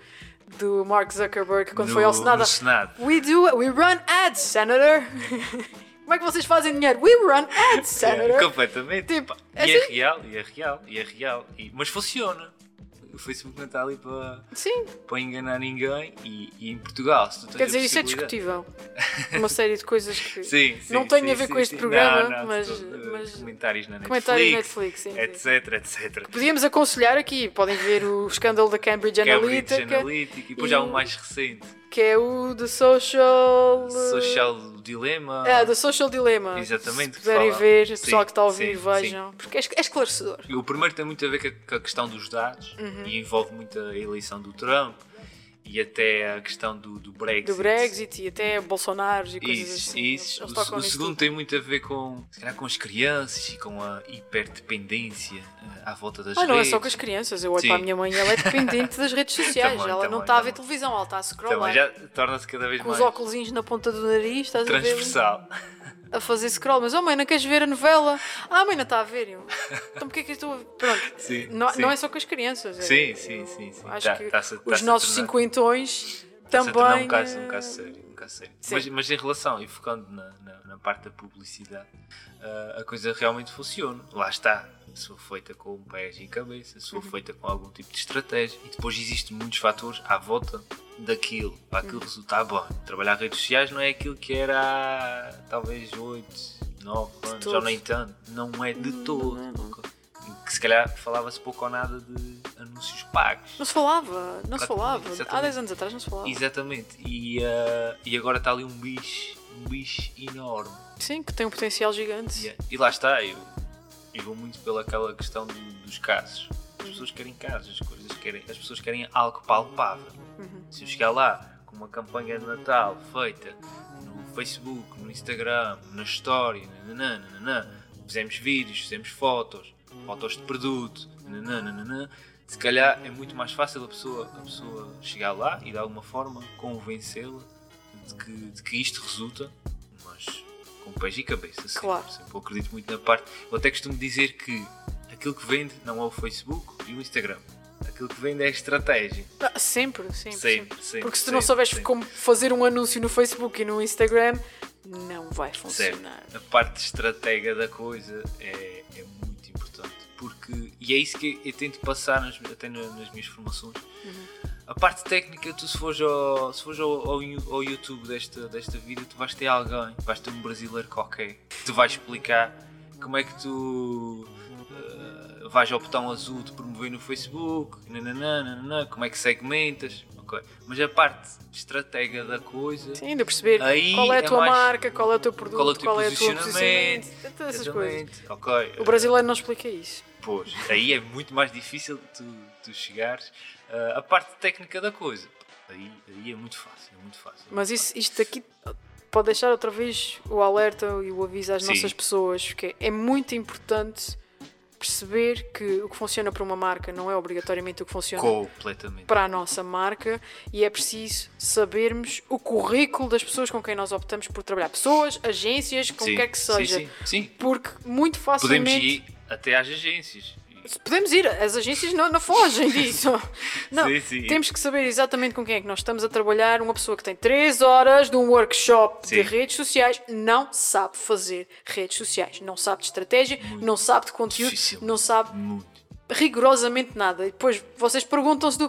do Mark Zuckerberg quando no- foi ao Senado. Senado. We do, we run ads, Senator. *laughs* Como é que vocês fazem dinheiro? We run ads, É, Senator. completamente. Tipo, e é assim? real, e é real, e é real. E- mas funciona. O Facebook não está ali para, Sim, para enganar ninguém. E, e em Portugal, se tu tens quer dizer, isso é discutível. Uma série de coisas que *laughs* Sim, sim, não tem sim, a ver com este programa, Não, não, mas, todo. mas comentários na Netflix, comentários Netflix, etc, etc. Podíamos aconselhar aqui, podem ver o escândalo da Cambridge, Cambridge Analytica, Analytica e depois e há um mais recente, que é o The Social... Social Dilema. É, The Social Dilemma. Exatamente, Se puderem ver, Sim, pessoal que está a ouvir, sim, vejam. Porque é é esclarecedor. O primeiro tem muito a ver com a, com a questão dos dados Uhum. e envolve muito a eleição do Trump e até a questão do, do Brexit. Do Brexit e até Bolsonaro e coisas Isso, assim. isso. Eles O, tocam o nisso segundo tudo. tem muito a ver com, se calhar, com as crianças e com a hiperdependência eh, à volta das Ah, não é redes. só com as crianças. Eu olho Sim. para a minha mãe, ela é dependente das redes *laughs* sociais. Também, ela não também, está a ver televisão, ela está a scrollar. Também já torna-se cada vez Com os mais óculos na ponta do nariz, estás a ver? transversal. A fazer scroll. Mas, oh mãe, não queres ver a novela? Ah, mãe, não está a ver. Eu, então porquê que eu estou a... Pronto. *laughs* Sim, Não, sim. não é só com as crianças. é- Sim, sim, sim, sim. Acho Tá- que tá-se- os tá-se a nossos tornar- cinquentões também... um caso, um eh, caso sério. Um caso sério. Mas, mas em relação, e focando na, na, na parte da publicidade, ah, a coisa realmente funciona. Lá está. Se for feita com pés e cabeça, se for Uhum. feita com algum tipo de estratégia. E depois existem muitos fatores à volta daquilo, para Uhum. aquilo resultar bem. Trabalhar redes sociais não é aquilo que era há talvez 8, 9 anos, ou nem tanto. Não é de todo. não é, não. Que se calhar falava-se pouco ou nada de anúncios pagos. Não se falava, não se falava. Há Exatamente. 10 anos atrás não se falava. Exatamente. E, ah, e agora está ali um bicho, um bicho enorme. Sim, que tem um potencial gigante. E, e lá está, eu, eu vou muito pelaquela questão do- dos casos. As pessoas querem casos, as, coisas querem, as pessoas querem algo palpável. Uhum. Se eu chegar lá com uma campanha de Natal feita no Facebook, no Instagram, na Story, nananã, nananã, fizemos vídeos, fizemos fotos, fotos de produto, nananã, nananã, se calhar é muito mais fácil a pessoa, a pessoa chegar lá e de alguma forma convencê-la de que, de que isto resulta, mas com pés e cabeça. Sempre, Claro. sempre. Eu acredito muito na parte. Eu até costumo dizer que aquilo que vende não é o Facebook e o Instagram. Aquilo que vende é a estratégia. Ah, sempre, sempre, sempre. Sempre, sempre. Porque se tu não souberes como fazer um anúncio no Facebook e no Instagram, não vai Certo. funcionar. A parte estratega da coisa é, é muito importante. Porque, e é isso que eu tento passar nas, até na- nas minhas formações. A parte técnica, tu se fores ao, se fores ao, ao, ao YouTube desta, desta vida, tu vais ter alguém, vais ter um brasileiro qualquer, que te vai explicar como é que tu uh, vais ao botão azul de promover no Facebook, nananã, nananã, como é que segmentas. Mas a parte estratégia da coisa. Sim, de perceber qual é a é tua mais- marca, qual é o teu produto, qual é o teu qual é posicionamento, posicionamento, todas essas coisas. Exatamente. Ok. O brasileiro não explica isso. Pois, aí é muito mais difícil tu, tu chegares uh, à parte técnica da coisa. Aí, aí é muito fácil, é muito fácil. Mas isso, isto aqui pode deixar outra vez o alerta e o aviso às Sim. nossas pessoas, que é muito importante perceber que o que funciona para uma marca não é obrigatoriamente o que funciona para a nossa marca e é preciso sabermos o currículo das pessoas com quem nós optamos por trabalhar. Pessoas, agências, com Sim, quer que sim, seja. Sim, sim. Porque muito Podemos facilmente. ir até às agências. Podemos ir, as agências não, não fogem disso. *laughs* Não, Sim, sim. temos que saber exatamente com quem é que nós estamos a trabalhar. Uma pessoa que tem 3 horas de um workshop de Sim. redes sociais não sabe fazer redes sociais, não sabe de estratégia, não sabe de conteúdo, Difícil. não sabe Muito. rigorosamente nada. E depois vocês perguntam-se do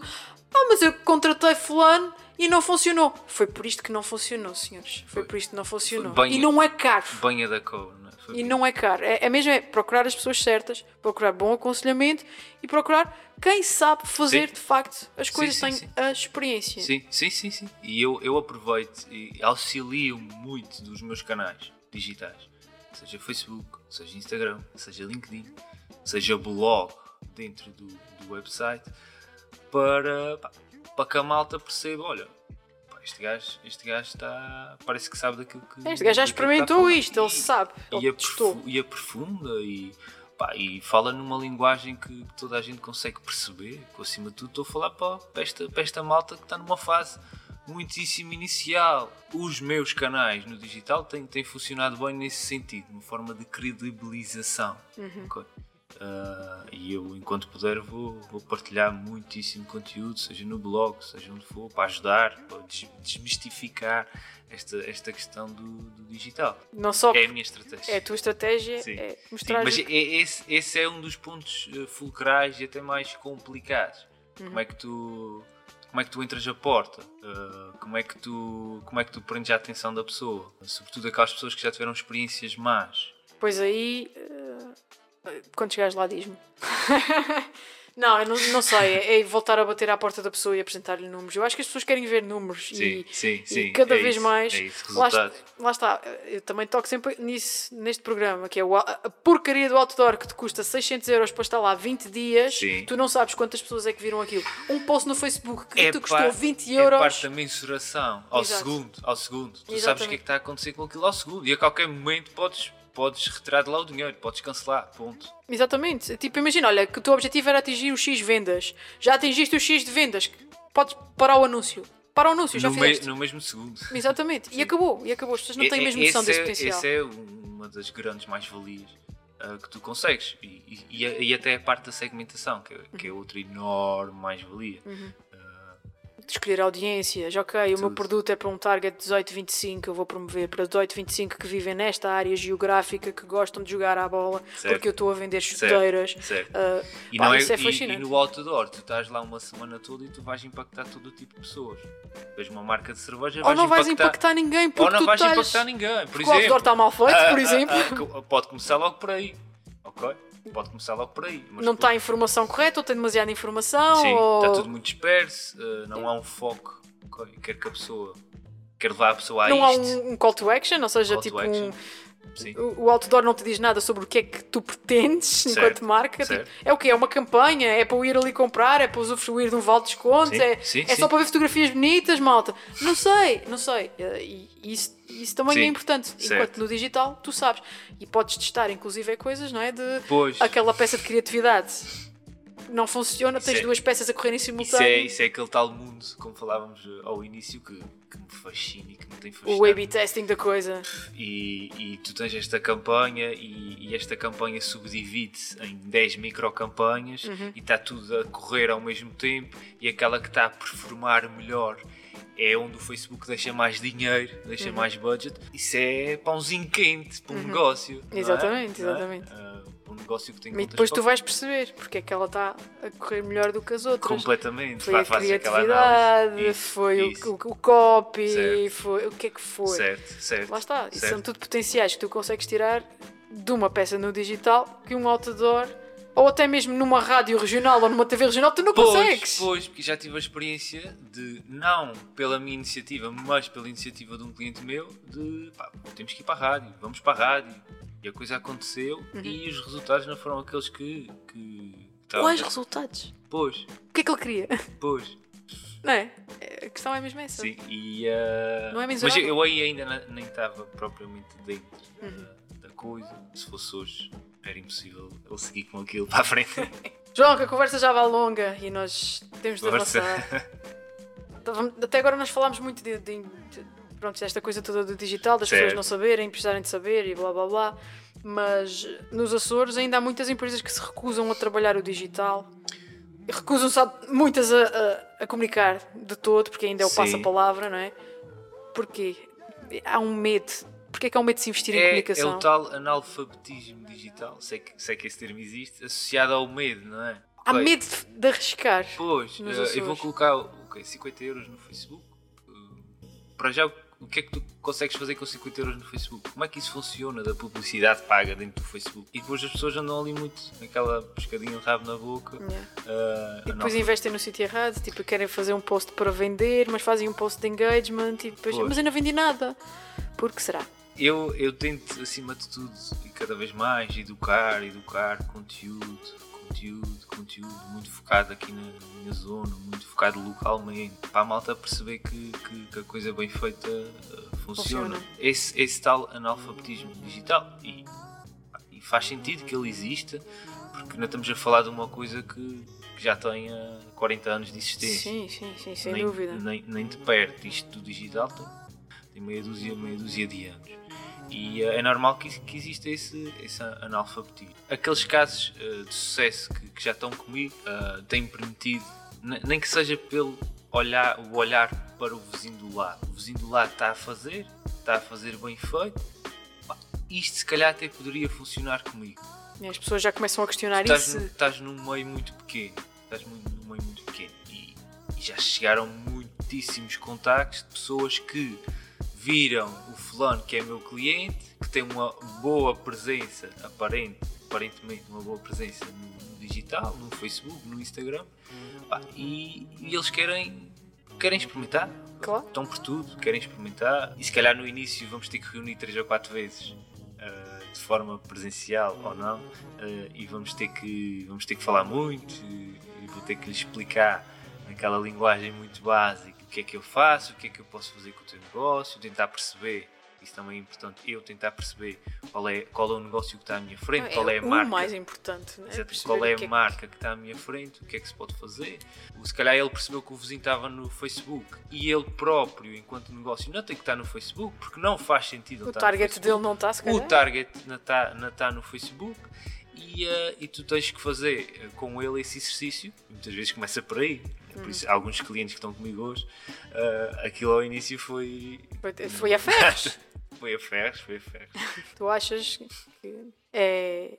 ah, mas eu contratei fulano e não funcionou. Foi por isto que não funcionou, senhores. Foi, por isto que não funcionou. Bem- E não é caro. Banha da cor, E não é caro. É, é mesmo é procurar as pessoas certas, procurar bom aconselhamento e procurar quem sabe fazer Sim. de facto as coisas, sim, tem a experiência. Sim, sim, sim, sim. E eu, eu aproveito e auxilio muito dos meus canais digitais, seja Facebook, seja Instagram, seja LinkedIn, seja blog dentro do, do website, para, para que a malta perceba, olha, este gajo, este gajo está. parece que sabe daquilo que. Este gajo já a experimentou isto, ele sabe, e, ele testou. e aprofunda e, pá, e fala numa linguagem que toda a gente consegue perceber. Que, acima de tudo, estou a falar para, para, esta, para esta malta que está numa fase muitíssimo inicial. Os meus canais no digital têm, têm funcionado bem nesse sentido, uma forma de credibilização. Uhum. ok? Ah, e eu, enquanto puder, vou, vou partilhar muitíssimo conteúdo, seja no blog, seja onde for, para ajudar, para des- desmistificar esta, esta questão do, do digital. Não só É a minha estratégia. é a tua estratégia, Sim. é Sim, mostrar mas é- esse, esse é um dos pontos eh, fulcrais e até mais complicados. Uhum. Como é que tu como é que tu entras a porta? Eh, como é que tu como é que tu prendes a atenção da pessoa? Sobretudo aquelas pessoas que já tiveram experiências más. Pois aí, eh, quando chegares lá, diz-me. *laughs* não, eu não, não sei. É, é voltar a bater à porta da pessoa e apresentar-lhe números. Eu acho que as pessoas querem ver números Sim, e, sim, e sim. cada é vez isso, mais. É isso, lá, lá está. Eu também toco sempre nisso neste programa, que é o, a porcaria do outdoor que te custa 600 euros para estar lá 20 dias. Sim. Tu não sabes quantas pessoas é que viram aquilo. Um post no Facebook que É te custou par- 20 É euros. parte da mensuração ao Exato. segundo, ao segundo. Tu sabes o que é Exatamente. que está a acontecer com aquilo ao segundo e a qualquer momento podes, podes retirar de lá o dinheiro, podes cancelar, ponto. Exatamente. Tipo, imagina, olha, que o teu objetivo era atingir o X vendas. Já atingiste o X de vendas. Podes parar o anúncio. Para o anúncio, já No, me- fizeste. no mesmo segundo. Exatamente. E acabou. E acabou. As pessoas não têm É- mesmo é- noção esse desse é, potencial. Essa é uma das grandes mais-valias ah, que tu consegues. E, e- e até a parte da segmentação, que, é- que Uhum. é outra enorme mais-valia. De escolher audiências. Ok, o meu produto é para um target 18-25. Eu vou promover para 18-25 que vivem nesta área geográfica, que gostam de jogar à bola, Certo. porque eu estou a vender chuteiras. Certo. Ah, E, pá, é, isso é e- fascinante. e no outdoor, tu estás lá uma semana toda e tu vais impactar todo o tipo de pessoas. Vês uma marca de cerveja, Ou não vais impactar, ninguém, ou porque não tu vais estás... impactar ninguém. Por Porque o outdoor exemplo, está mal feito, ah, por ah, exemplo. ah, *laughs* co- pode começar logo por aí. Ok? Pode começar logo por aí. Não está a informação correta, ou tem demasiada informação, Sim, ou... está tudo muito disperso, uh, não há um foco. Quer que a pessoa. Quer levar a pessoa a não há isto. um, um call to action, ou seja, Call tipo action. um, Sim. o outdoor não te diz nada sobre o que é que tu pretendes Certo, enquanto marca. Tipo, é o que É uma campanha? É para eu ir ali comprar? É para usufruir de um vale de desconto? Sim, É, sim, é só para ver fotografias bonitas, malta? Não sei, não sei. Eh, E isso, isso também é importante. certo. Enquanto no digital, tu sabes. E podes testar, inclusive, é coisas, não é? De Pois. aquela peça de criatividade. Não funciona, tens Isso é- duas peças a correrem Isso simultâneo. é, isso é aquele tal mundo, como falávamos uh, ao início, que, que me fascina e que me tem fascinado. O A-B testing da coisa. E, e tu tens esta campanha e, e esta campanha subdivide-se em 10 microcampanhas Uhum. e está tudo a correr ao mesmo tempo e aquela que está a performar melhor é onde o Facebook deixa mais dinheiro, deixa Uhum. mais budget. Isso é pãozinho quente para um negócio. não é? Exatamente, é? Negócio que tem E depois tu vais perceber porque é que ela está a correr melhor do que as outras. Completamente. Foi a criatividade. Isso, foi o- isso. O, o copy, Certo. foi o que é que foi. Certo, certo. Lá está, certo. são tudo potenciais que tu consegues tirar de uma peça no digital que um outdoor ou até mesmo numa rádio regional ou numa TV regional tu não Pois, consegues. pois, porque já tive a experiência de, não pela minha iniciativa, mas pela iniciativa de um cliente meu, de pá, temos que ir para a rádio, vamos para a rádio. E a coisa aconteceu Uhum. e os resultados não foram aqueles que. que estavam- Quais resultados? Pois, O que é que ele queria? pois. Não é? A questão é mesmo essa. Sim, e, uh, Não é mas miserável? eu aí ainda nem estava propriamente dentro Uhum. uh, da coisa. Se fosse hoje, era impossível eu seguir com aquilo para a frente. *laughs* João, que a conversa já vai longa e nós temos de avançar. Então, Até agora nós falámos muito de, de- de- pronto, desta coisa toda do digital, das Certo. pessoas não saberem, precisarem de saber e blá blá blá. Mas nos Açores ainda há muitas empresas que se recusam a trabalhar o digital. Recusam-se muitas a, a- a comunicar de todo, porque ainda é o passa-palavra, não é? Porquê? Há um medo. Porquê é que há um medo de se investir em É, é comunicação? o tal analfabetismo digital, sei que, sei que esse termo existe, associado ao medo, não é? Há Ok, medo de- arriscar. Pois, eh, eu vou colocar ok, 50 euros no Facebook. Eh, para já, o que é que tu consegues fazer com 50 euros no Facebook? Como é que isso funciona da publicidade paga dentro do Facebook? E depois as pessoas andam ali muito naquela pescadinha de rabo na boca. Yeah. eh, E depois analfa- investem no sítio errado, tipo, querem fazer um post para vender, mas fazem um post de engagement e depois, Pois. mas eu não vendi nada. Por que será? eu, eu tento, acima de tudo, e cada vez mais, educar, educar, conteúdo, conteúdo, conteúdo, muito focado aqui na minha zona, muito focado localmente, para a malta perceber que, que, que a coisa bem feita uh, funciona. Funciona. Esse, esse tal analfabetismo digital. E, e faz sentido que ele exista, porque não estamos a falar de uma coisa que, que já tem uh, 40 anos de existência Sim, sim, sim, sem nem, dúvida. Nem, nem de perto. Isto do digital tem, tem meia, dúzia, meia dúzia de anos. E eh, é normal que, que exista esse, esse analfabetismo. Aqueles casos eh, de sucesso que, que já estão comigo eh, têm permitido, ne- nem que seja pelo olhar, o olhar para o vizinho do lado. O vizinho do lado está a fazer, está a fazer bem feito. Isto se calhar até poderia funcionar comigo. E as pessoas já começam a questionar Estás, isso. num- estás num meio muito pequeno. Estás mu- num meio muito pequeno. E, e já chegaram muitíssimos contactos de pessoas que viram o fulano que é meu cliente, que tem uma boa presença, aparente, aparentemente uma boa presença no, no digital, no Facebook, no Instagram, pá, e, e eles querem, querem experimentar. Claro. Estão por tudo, querem experimentar. E se calhar no início vamos ter que reunir três ou quatro vezes. ah, de forma presencial ou não ah, e vamos ter que vamos ter que falar muito e, e vou ter que lhe explicar naquela linguagem muito básica o que é que eu faço, o que é que eu posso fazer com o teu negócio, tentar perceber isso também é importante, eu tentar perceber qual é, qual é o negócio que está à minha frente, qual é a o marca mais importante. Né? Exato, qual é o a que marca que está à minha frente, o que é que se pode fazer. Se calhar ele percebeu que o vizinho estava no Facebook e ele próprio, enquanto negócio, não tem que estar no Facebook, porque não faz sentido O target dele não está, se calhar. O target não está não tá no Facebook e, eh, e tu tens que fazer eh, com ele esse exercício. Muitas vezes começa por aí. Hum. Por isso, alguns clientes que estão comigo hoje, eh, aquilo ao início foi. Foi- a ferros. *laughs* foi a ferros, foi a ferros. *laughs* tu achas que é,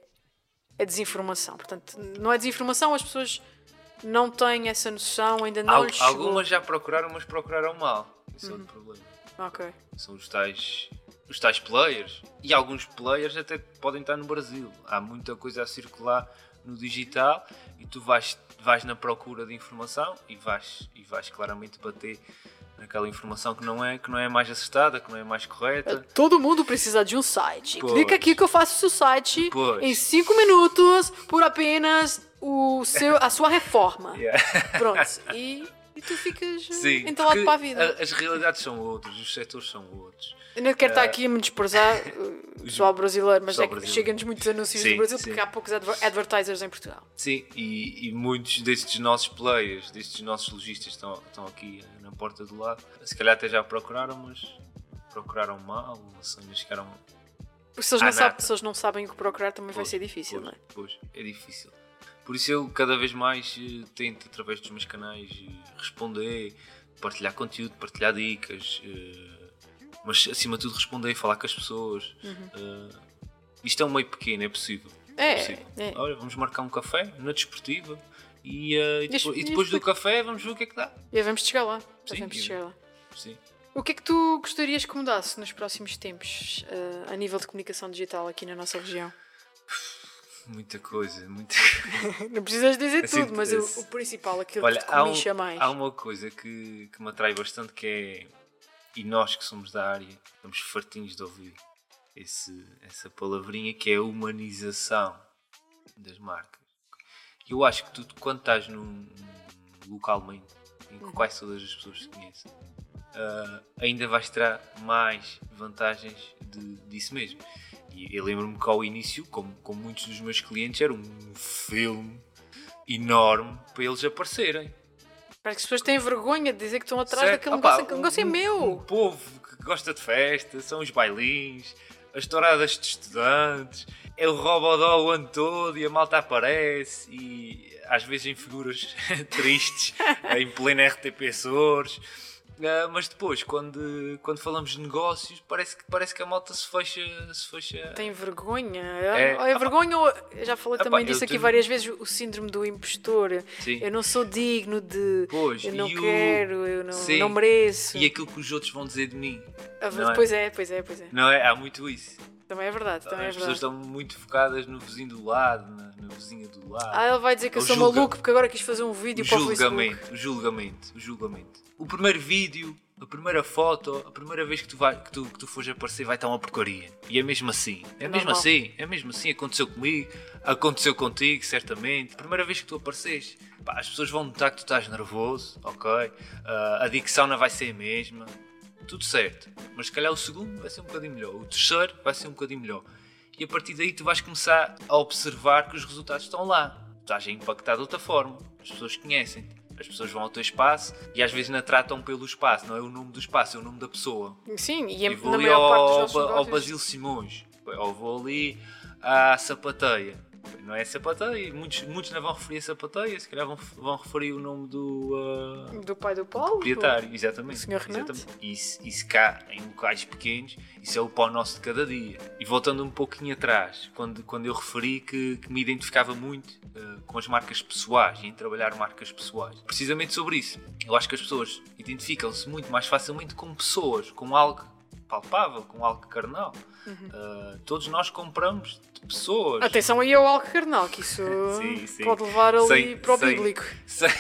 é desinformação. Portanto, não é desinformação, as pessoas não têm essa noção, ainda não Al- lhes chegou. algumas já procuraram, mas procuraram mal. Isso é outro problema. Ok. são os tais, os tais players. E alguns players até podem estar no Brasil. Há muita coisa a circular no digital e tu vais, vais na procura de informação e vais, e vais claramente bater naquela informação que não, é, que não é mais acertada, que não é mais correta. Todo mundo precisa de um site. Pois. Clica aqui que eu faço o seu site Pois. em 5 minutos por apenas o seu, a sua reforma. *laughs* Yeah. Pronto. E, e tu ficas Sim, entalado para a vida. as realidades são outras, os setores são outros. Eu não quero estar aqui a me desprezar uh, o pessoal brasileiro, mas pessoal é que chegam-nos muitos anúncios Sim, do Brasil sim. porque há poucos adver- advertisers em Portugal. Sim, e, e muitos destes nossos players, destes nossos lojistas estão, estão aqui eh, na porta do lado. Se calhar até já procuraram, mas procuraram mal, as senhas chegaram. Porque se eles, não sabem, se eles não sabem o que procurar, também vai Pois, ser difícil, pois, não é? Pois, é difícil. Por isso eu cada vez mais eh, tento, através dos meus canais, eh, responder, partilhar conteúdo, partilhar dicas, eh, mas acima de tudo responder, falar com as pessoas. Uhum. Eh, isto é um meio pequeno, é possível. É, possível. é. Olha, vamos marcar um café na desportiva e, eh, e depois, e depois do café vamos ver o que é que dá. E vamos chegar lá. Sim, vamos chegar lá. Sim. O que é que tu gostarias que mudasse nos próximos tempos eh, a nível de comunicação digital aqui na nossa região? Muita coisa, muita *laughs* Não precisas dizer Assim, tudo, mas o, esse- o principal, aquilo Olha, que te há, um- mais. há uma coisa que, que me atrai bastante que é, e nós que somos da área, estamos fartinhos de ouvir esse, essa palavrinha que é a humanização das marcas. Eu acho que tu, quando estás num, localmente, em que quase todas as pessoas se conhecem, ah, ainda vais ter mais vantagens de- disso mesmo. E eu lembro-me que ao início, como, como muitos dos meus clientes, era um filme enorme para eles aparecerem. Parece que as pessoas têm vergonha de dizer que estão atrás Certo? daquele Opa, negócio. Aquele negócio é um- meu. Um povo que gosta de festa, são os bailins, as touradas de estudantes, é o robodó o ano todo e a malta aparece e às vezes em figuras *laughs* tristes, em pleno RTP Açores. Ah, mas depois, quando, quando falamos de negócios, parece que, parece que a malta se fecha. Se fecha Tem vergonha. É, É, vergonha ou. Eu já falei também disso aqui tenho- várias vezes, o síndrome do impostor. Sim. Eu não sou digno de. Pois, eu não e o- quero, eu não, Sim. não mereço. E aquilo que os outros vão dizer de mim. Ah, é? Pois é, pois é, pois é. Não é? Há muito isso. Também é verdade, também é As pessoas verdade. estão muito focadas no vizinho do lado, na, na vizinha do lado. Ah, ele vai dizer que eu sou julga- maluco porque agora quis fazer um vídeo o para o Facebook. julgamento, o julgamento, o julgamento. O primeiro vídeo, a primeira foto, a primeira vez que tu, vai, que tu, que tu fores aparecer vai estar uma porcaria. E é mesmo assim. É mesmo assim. É mesmo assim. Aconteceu comigo, aconteceu contigo, certamente. Primeira vez que tu apareces, pá, as pessoas vão notar que tu estás nervoso, ok? Ah, a dicção não vai ser a mesma. Tudo certo. Mas se calhar o segundo vai ser um bocadinho melhor. O terceiro vai ser um bocadinho melhor. E a partir daí tu vais começar a observar que os resultados estão lá. Estás a impactar de outra forma. As pessoas conhecem-te. As pessoas vão ao teu espaço e às vezes não tratam pelo espaço, não é o nome do espaço, é o nome da pessoa. Sim, e E vou na ali maior parte dos ao, ao Basílio Simões, ou vou ali à sapateia. Não é sapateia, muitos, muitos não vão referir a sapateia, se calhar vão, vão referir o nome do, ah, Do pai do Paulo? proprietário, exatamente. Senhor exatamente. Isso, isso cá, em locais pequenos, isso é o pão nosso de cada dia. E voltando um pouquinho atrás, quando, quando eu referi que, que me identificava muito eh, com as marcas pessoais em trabalhar marcas pessoais, precisamente sobre isso. Eu acho que as pessoas identificam-se muito mais facilmente com pessoas, com algo palpável, com algo carnal. Eh, todos nós compramos de pessoas. Atenção aí ao algo carnal, que isso *laughs* Sim, sim. pode levar ali Sem- para o sem- bíblico. Sem, *laughs*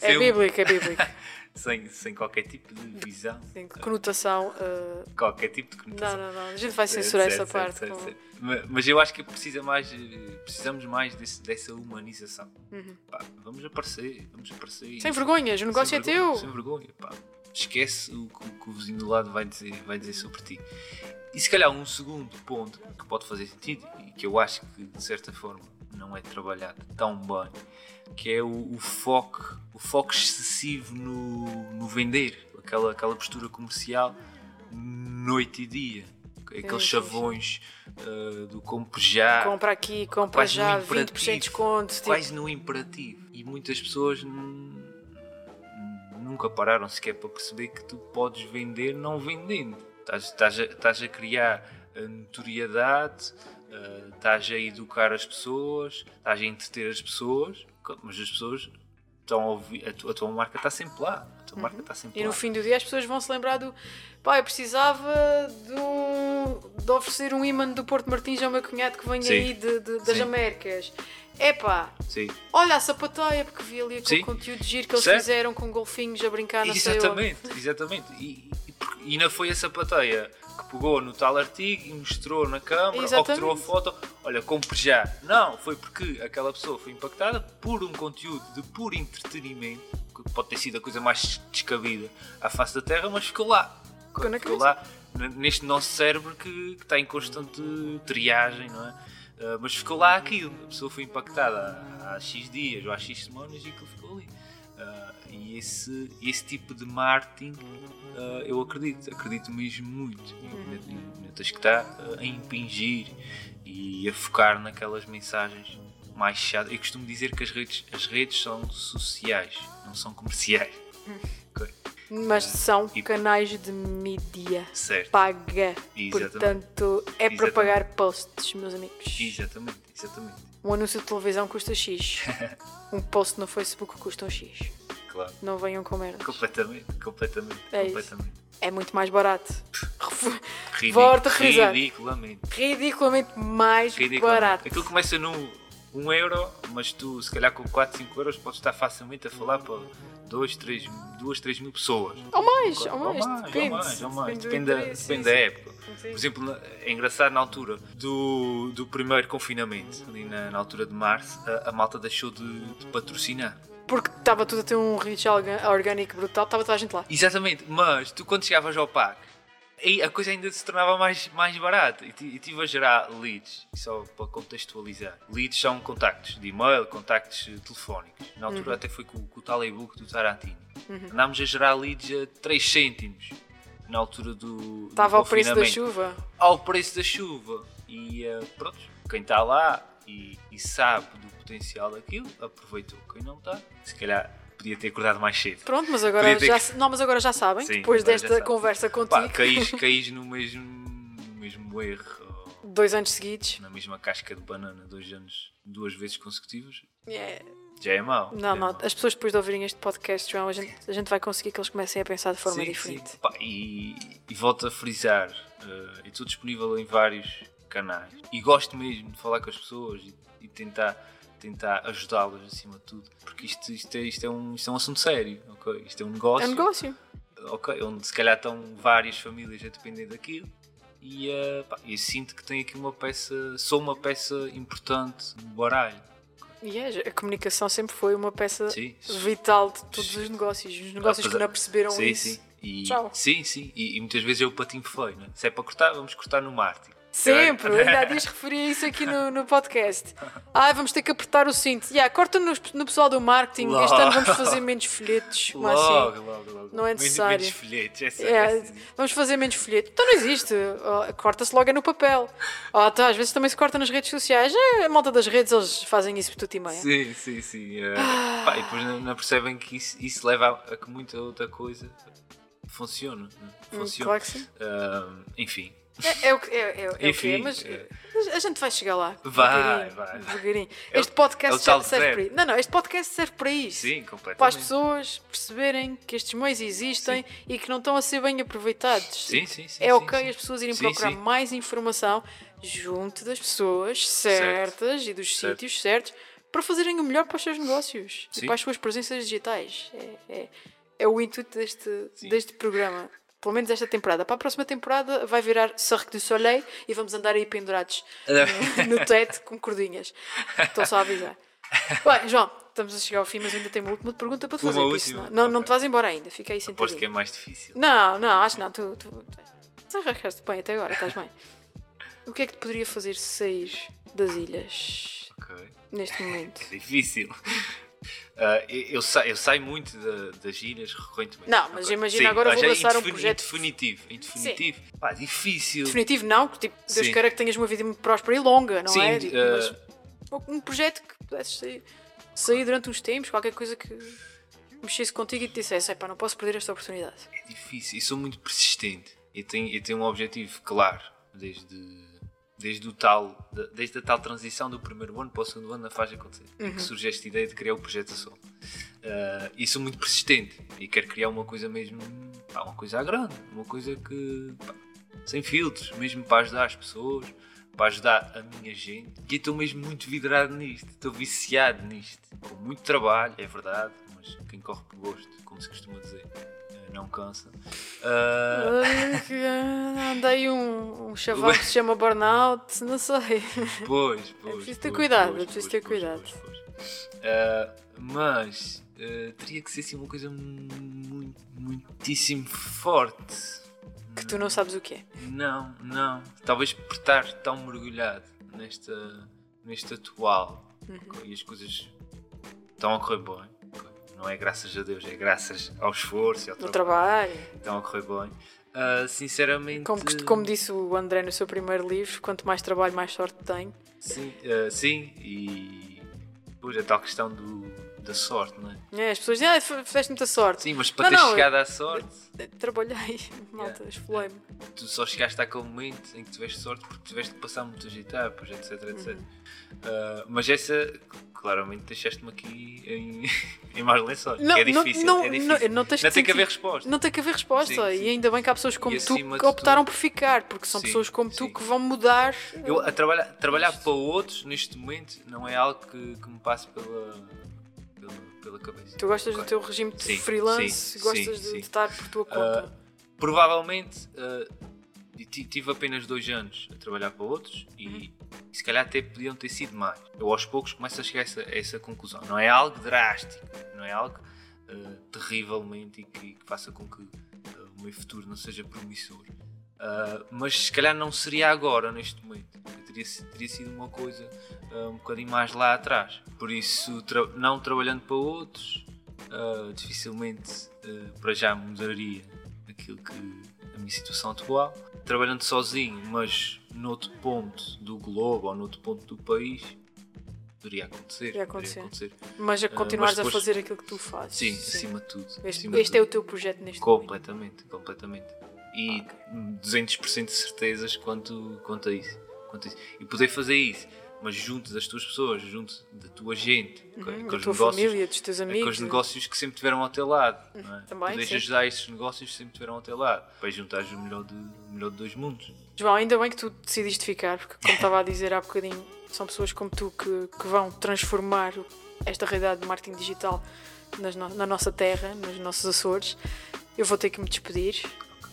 É sem bíblico, é bíblico. *laughs* sem, sem qualquer tipo de visão. Tem conotação. uh, Qualquer tipo de Não, conotação. não, não. A gente vai censurar Certo, essa certo, parte. certo, certo. Ma- Mas eu acho que precisa mais, precisamos mais desse- dessa humanização. Pá, vamos aparecer, vamos aparecer. Uhum. Sem vergonhas, o negócio Sem é vergonha, teu. Sem vergonha, pá. Esquece o que, o que o vizinho do lado vai dizer, vai dizer sobre ti. E se calhar um segundo ponto que pode fazer sentido e que eu acho que de certa forma não é trabalhado tão bem, que é o, o foco, o foco excessivo no, no vender, aquela, aquela postura comercial noite e dia. Aqueles chavões ah, do compre já, Compra aqui, compra já, no 20% de desconto. Tipo, quase no imperativo. E muitas pessoas nunca pararam sequer para perceber que tu podes vender não vendendo. Estás, estás, a, estás a criar a notoriedade, ah, estás a educar as pessoas, estás a entreter as pessoas, mas as pessoas estão a ouvir, a, tua, a tua marca está sempre lá. A tua marca está sempre Uhum. E no lá. fim do dia as pessoas vão se lembrar do pá, eu precisava do, de oferecer um imã do Porto Martins ao meu cunhado que vem Sim. aí de, de- das Sim. Américas. Epá, Sim. olha a sapateia, porque vi ali aquele Sim. conteúdo de giro que eles Certo. fizeram com golfinhos a brincar, onde. Exatamente, exatamente. E, e, e não foi a sapateia que pegou no tal artigo e mostrou na câmara ou que tirou a foto, olha, compre já. Não, foi porque aquela pessoa foi impactada por um conteúdo de puro entretenimento, que pode ter sido a coisa mais descabida à face da Terra, mas ficou lá. Ficou na Ficou lá neste nosso cérebro que, que está em constante triagem, não é? Ah, mas ficou lá aquilo, a pessoa foi impactada há, há X dias ou há X semanas e aquilo ficou ali. Ah, e esse, esse tipo de marketing ah, eu acredito, acredito mesmo muito. Ainda tens que estar a impingir e a focar naquelas mensagens mais chatas. Eu costumo dizer que as redes, as redes são sociais, não são comerciais. Mas são e- canais de mídia Certo. paga. Exatamente. Portanto, é para Exatamente. pagar posts, meus amigos. Exatamente, exatamente. Um anúncio de televisão custa X. *laughs* um post no Facebook custa um X. Claro. Não venham com merda. Completamente, completamente, É isso. completamente. É muito mais barato. *laughs* Ridic- ridiculamente. Ridiculamente mais ridiculamente. barato. Aquilo começa num 1 euro, mas tu, se calhar, com 4, 5 euros, podes estar facilmente a falar para 2, 3, 2, 3 mil pessoas. Ou mais, ou Ou mais, mais, depende. ou mais, ou mais. do Depende, da, depende sim, da sim. época. Por exemplo, é engraçado na altura do, do primeiro confinamento, ali na, na altura de março, a, a malta deixou de, de patrocinar. Porque estava tudo a ter um reach orga- orgânico brutal, estava toda a gente lá. Exatamente, mas tu quando chegavas ao PAC, aí a coisa ainda se tornava mais, mais barata e ti- e tive a gerar leads, só para contextualizar. Leads são contactos de e-mail, contactos telefónicos. Na altura até foi com, com o tal e-book do Tarantino. Andámos a gerar leads a 3 cêntimos na altura do, Estava ao preço da chuva. Ao preço da chuva. E eh, pronto, quem está lá e, e sabe do potencial daquilo, aproveitou. Quem não está, se calhar podia ter acordado mais cedo. Pronto, mas agora, Podia já, não, mas agora já sabem, Sim, depois desta conversa Pá, contigo, caís, *laughs* caís no mesmo, mesmo erro, dois anos seguidos. na mesma casca de banana, dois anos, duas vezes consecutivas, É, já é mau. Não, é não, mau. as pessoas depois de ouvirem este podcast, João, a gente, a gente vai conseguir que eles comecem a pensar de forma Sim, diferente. sim. Pá, e, e volto a frisar, eh, eu estou disponível em vários canais e gosto mesmo de falar com as pessoas e, e tentar, tentar ajudá-las acima de tudo, porque isto, isto, é, isto, é um, isto é um assunto sério, ok? Isto é um negócio. É um negócio. ok, onde se calhar estão várias famílias a depender daquilo. E eh, pá, eu sinto que tenho aqui uma peça, sou uma peça importante no baralho. E é, a comunicação sempre foi uma peça Sim. vital de todos os negócios. Os negócios que não perceberam sim, isso. Sim, e, Tchau. sim, sim. E, e muitas vezes eu patinho feio, né? Se é para cortar, vamos cortar no marketing. Sempre, ainda há dias isso aqui no, no podcast. Ah, vamos ter que apertar o cinto. Yeah, corta no, no pessoal do marketing. Este ano vamos fazer menos folhetos. assim. Logo, logo, logo. Não é necessário. Menos folhetos, É, essa- vamos fazer menos folheto. Então não existe. Oh, Corta-se logo é no papel. Oh, tá, às vezes também se corta nas redes sociais. É, a malta das redes eles fazem isso por tudo e meia. Sim, sim, sim. eh, Ah. pá, e depois não, percebem que isso, isso leva a, a que muita outra coisa funcione. né? Hum, Funcione. claro que sim. Ah, enfim. É, é o que é, é, é é, Enfim, mas é. mas a gente vai chegar lá. Vai, vai. devagarinho. É Este podcast é serve zero. para isso. Não, não, este podcast serve para isso. Sim, completamente. Para as pessoas perceberem que estes meios existem e que não estão a ser bem aproveitados. Sim, sim, sim. é sim, ok sim. as pessoas irem Sim, procurar sim. mais informação junto das pessoas certas e dos Certo. sítios certos para fazerem o melhor para os seus negócios e Sim. para as suas presenças digitais. É, é, é o intuito deste, Sim. deste programa. Pelo menos esta temporada. Para a próxima temporada vai virar Cirque du Soleil e vamos andar aí pendurados no, no teto com cordinhas. Estou só a avisar. Bem, João, estamos a chegar ao fim, mas ainda tenho uma última pergunta para te fazer. isso não, não, te vais embora ainda, fica aí Aposto sentadinho. que é mais difícil. Não, não, acho que não. Tu, tu, tu arrancaste bem até agora, estás bem. O que é que te poderia fazer sair das ilhas Ok. neste momento? É *laughs* difícil. Ah, eu, saio, eu saio muito da- das ilhas recorrentemente. Não, mas imagina Sim, agora vou lançar um projeto- Indefinitivo. Indefinitivo. Pá, difícil. Definitivo não, que tipo, Deus Sim. queira que tenhas uma vida muito próspera e longa, não Sim, é? Tipo, eh, mas um projeto que pudesses sair, sair durante uns tempos, qualquer coisa que mexesse contigo e te dissesse, pá, não posso perder esta oportunidade. É difícil. E sou muito persistente. Eu tenho, eu tenho um objetivo claro desde, desde, o tal, desde a tal transição do primeiro ano para o segundo ano na faz acontecer. Uhum. Que surge esta ideia de criar o projeto a som. Ah, e sou muito persistente e quero criar uma coisa mesmo, pá, uma coisa à grande, uma coisa que pá, sem filtros, mesmo para ajudar as pessoas, para ajudar a minha gente. E estou mesmo muito vidrado nisto, estou viciado nisto, com muito trabalho, é verdade, mas quem corre por gosto, como se costuma dizer, não cansa. Ah, Andei um, um chaval que se chama burnout, não sei. Pois, pois. preciso ter pois, cuidado, pois, é preciso ter pois, cuidado. Ah, mas ah, teria que ser assim uma coisa muito, muitíssimo forte. Que tu não sabes o que é. Não, não. Talvez por estar tão mergulhado nesta, neste atual Uhum. e as coisas estão a correr bem. Não é graças a Deus, é graças ao esforço e ao trabalho. trabalho. Estão a correr bem. Ah, sinceramente. Como, como disse o André no seu primeiro livro, quanto mais trabalho, mais sorte tenho. Sim, eh, sim, e depois a tal questão do, da sorte, não é? É, as pessoas dizem, ah, fizeste muita sorte. Sim, mas para Não, ter não, chegado à sorte, Trabalhei, *laughs* malta, esfolei-me. tu só chegaste àquele momento em que tiveste sorte porque tiveste que passar muitas etapas, etc, etc. Uhum. Ah, mas essa, claramente, deixaste-me aqui em, *laughs* em mais lençóis. Não, é não- difícil, não, é difícil. não, não tens Não tem que haver resposta. Não tem que haver resposta. Sim, sim. E ainda bem que há pessoas como tu que de optaram tudo- por ficar, porque são Sim, pessoas como tu que vão mudar. Eu a trabalhar, trabalhar para outros neste momento não é algo que, que me passe pela, pela, cabeça. Tu gostas do Ok. teu regime de Sim, freelance, sim, gostas sim, de, estar por tua conta. Ah, provavelmente ah, ti- tive apenas dois anos a trabalhar para outros e, e se calhar até podiam ter sido mais. Eu aos poucos começo a chegar a essa, a essa conclusão. Não é algo drástico, não é algo ah, terrivelmente e que, que faça com que ah, o meu futuro não seja promissor. Ah, mas se calhar não seria agora, neste momento. Teria, teria sido uma coisa ah, um bocadinho mais lá atrás. Por isso, tra- não trabalhando para outros, ah, dificilmente para já mudaria aquilo que a minha situação atual. Trabalhando sozinho, mas noutro ponto do globo ou noutro ponto do país, poderia acontecer. Poderia acontecer. Mas a continuares mas depois- a fazer aquilo que tu fazes. Sim, acima de tudo. Este, acima de este é o tudo. teu projeto neste momento. Completamente, completamente. E 200% de certezas quanto, quanto, a isso, quanto a isso. E poder fazer isso, mas junto das tuas pessoas, junto da tua gente, com, Uhum, com da os tua negócios, família, dos teus é com amigos. os negócios que sempre tiveram ao teu lado. Não é? também, Poderes sim. ajudar esses negócios que sempre tiveram ao teu lado. Para juntares o melhor de, o melhor de dois mundos. João, ainda bem que tu decidiste ficar, porque como estava a dizer há bocadinho, são pessoas como tu que, que vão transformar esta realidade de marketing digital nas no- na nossa terra, nos nossos Açores. Eu vou ter que me despedir,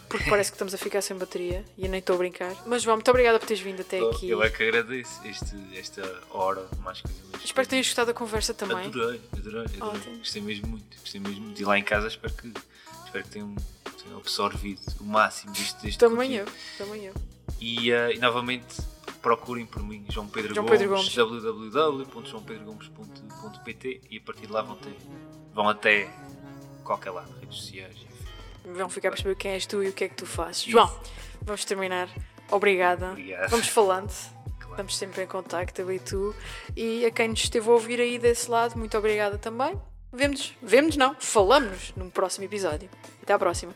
porque parece que estamos a ficar sem bateria e eu nem estou a brincar. Mas João, muito obrigada por teres vindo até aqui. Eu é que agradeço este, esta hora, mais coisa mais. Espero que tenhas gostado da conversa também. Adorei, adorei, adorei. Ótimo. Gostei mesmo muito, gostei mesmo muito. E lá em casa espero que, espero que tenham, tenham absorvido o máximo deste, deste Também eu, também eu. E, eh, e novamente procurem por mim, João Pedro João Gomes, Gomes. www.joaopedrogomes.pt e a partir de lá vão, ter, vão até qualquer lado, redes sociais. Vão ficar a perceber quem és tu e o que é que tu fazes. João, vamos terminar. Obrigada. Obrigado. Vamos falando. Claro. Estamos sempre em contacto, eu e tu. E a quem nos esteve a ouvir aí desse lado, muito obrigada também. Vemo-nos, vemo-nos não, falamos num próximo episódio. Até à próxima.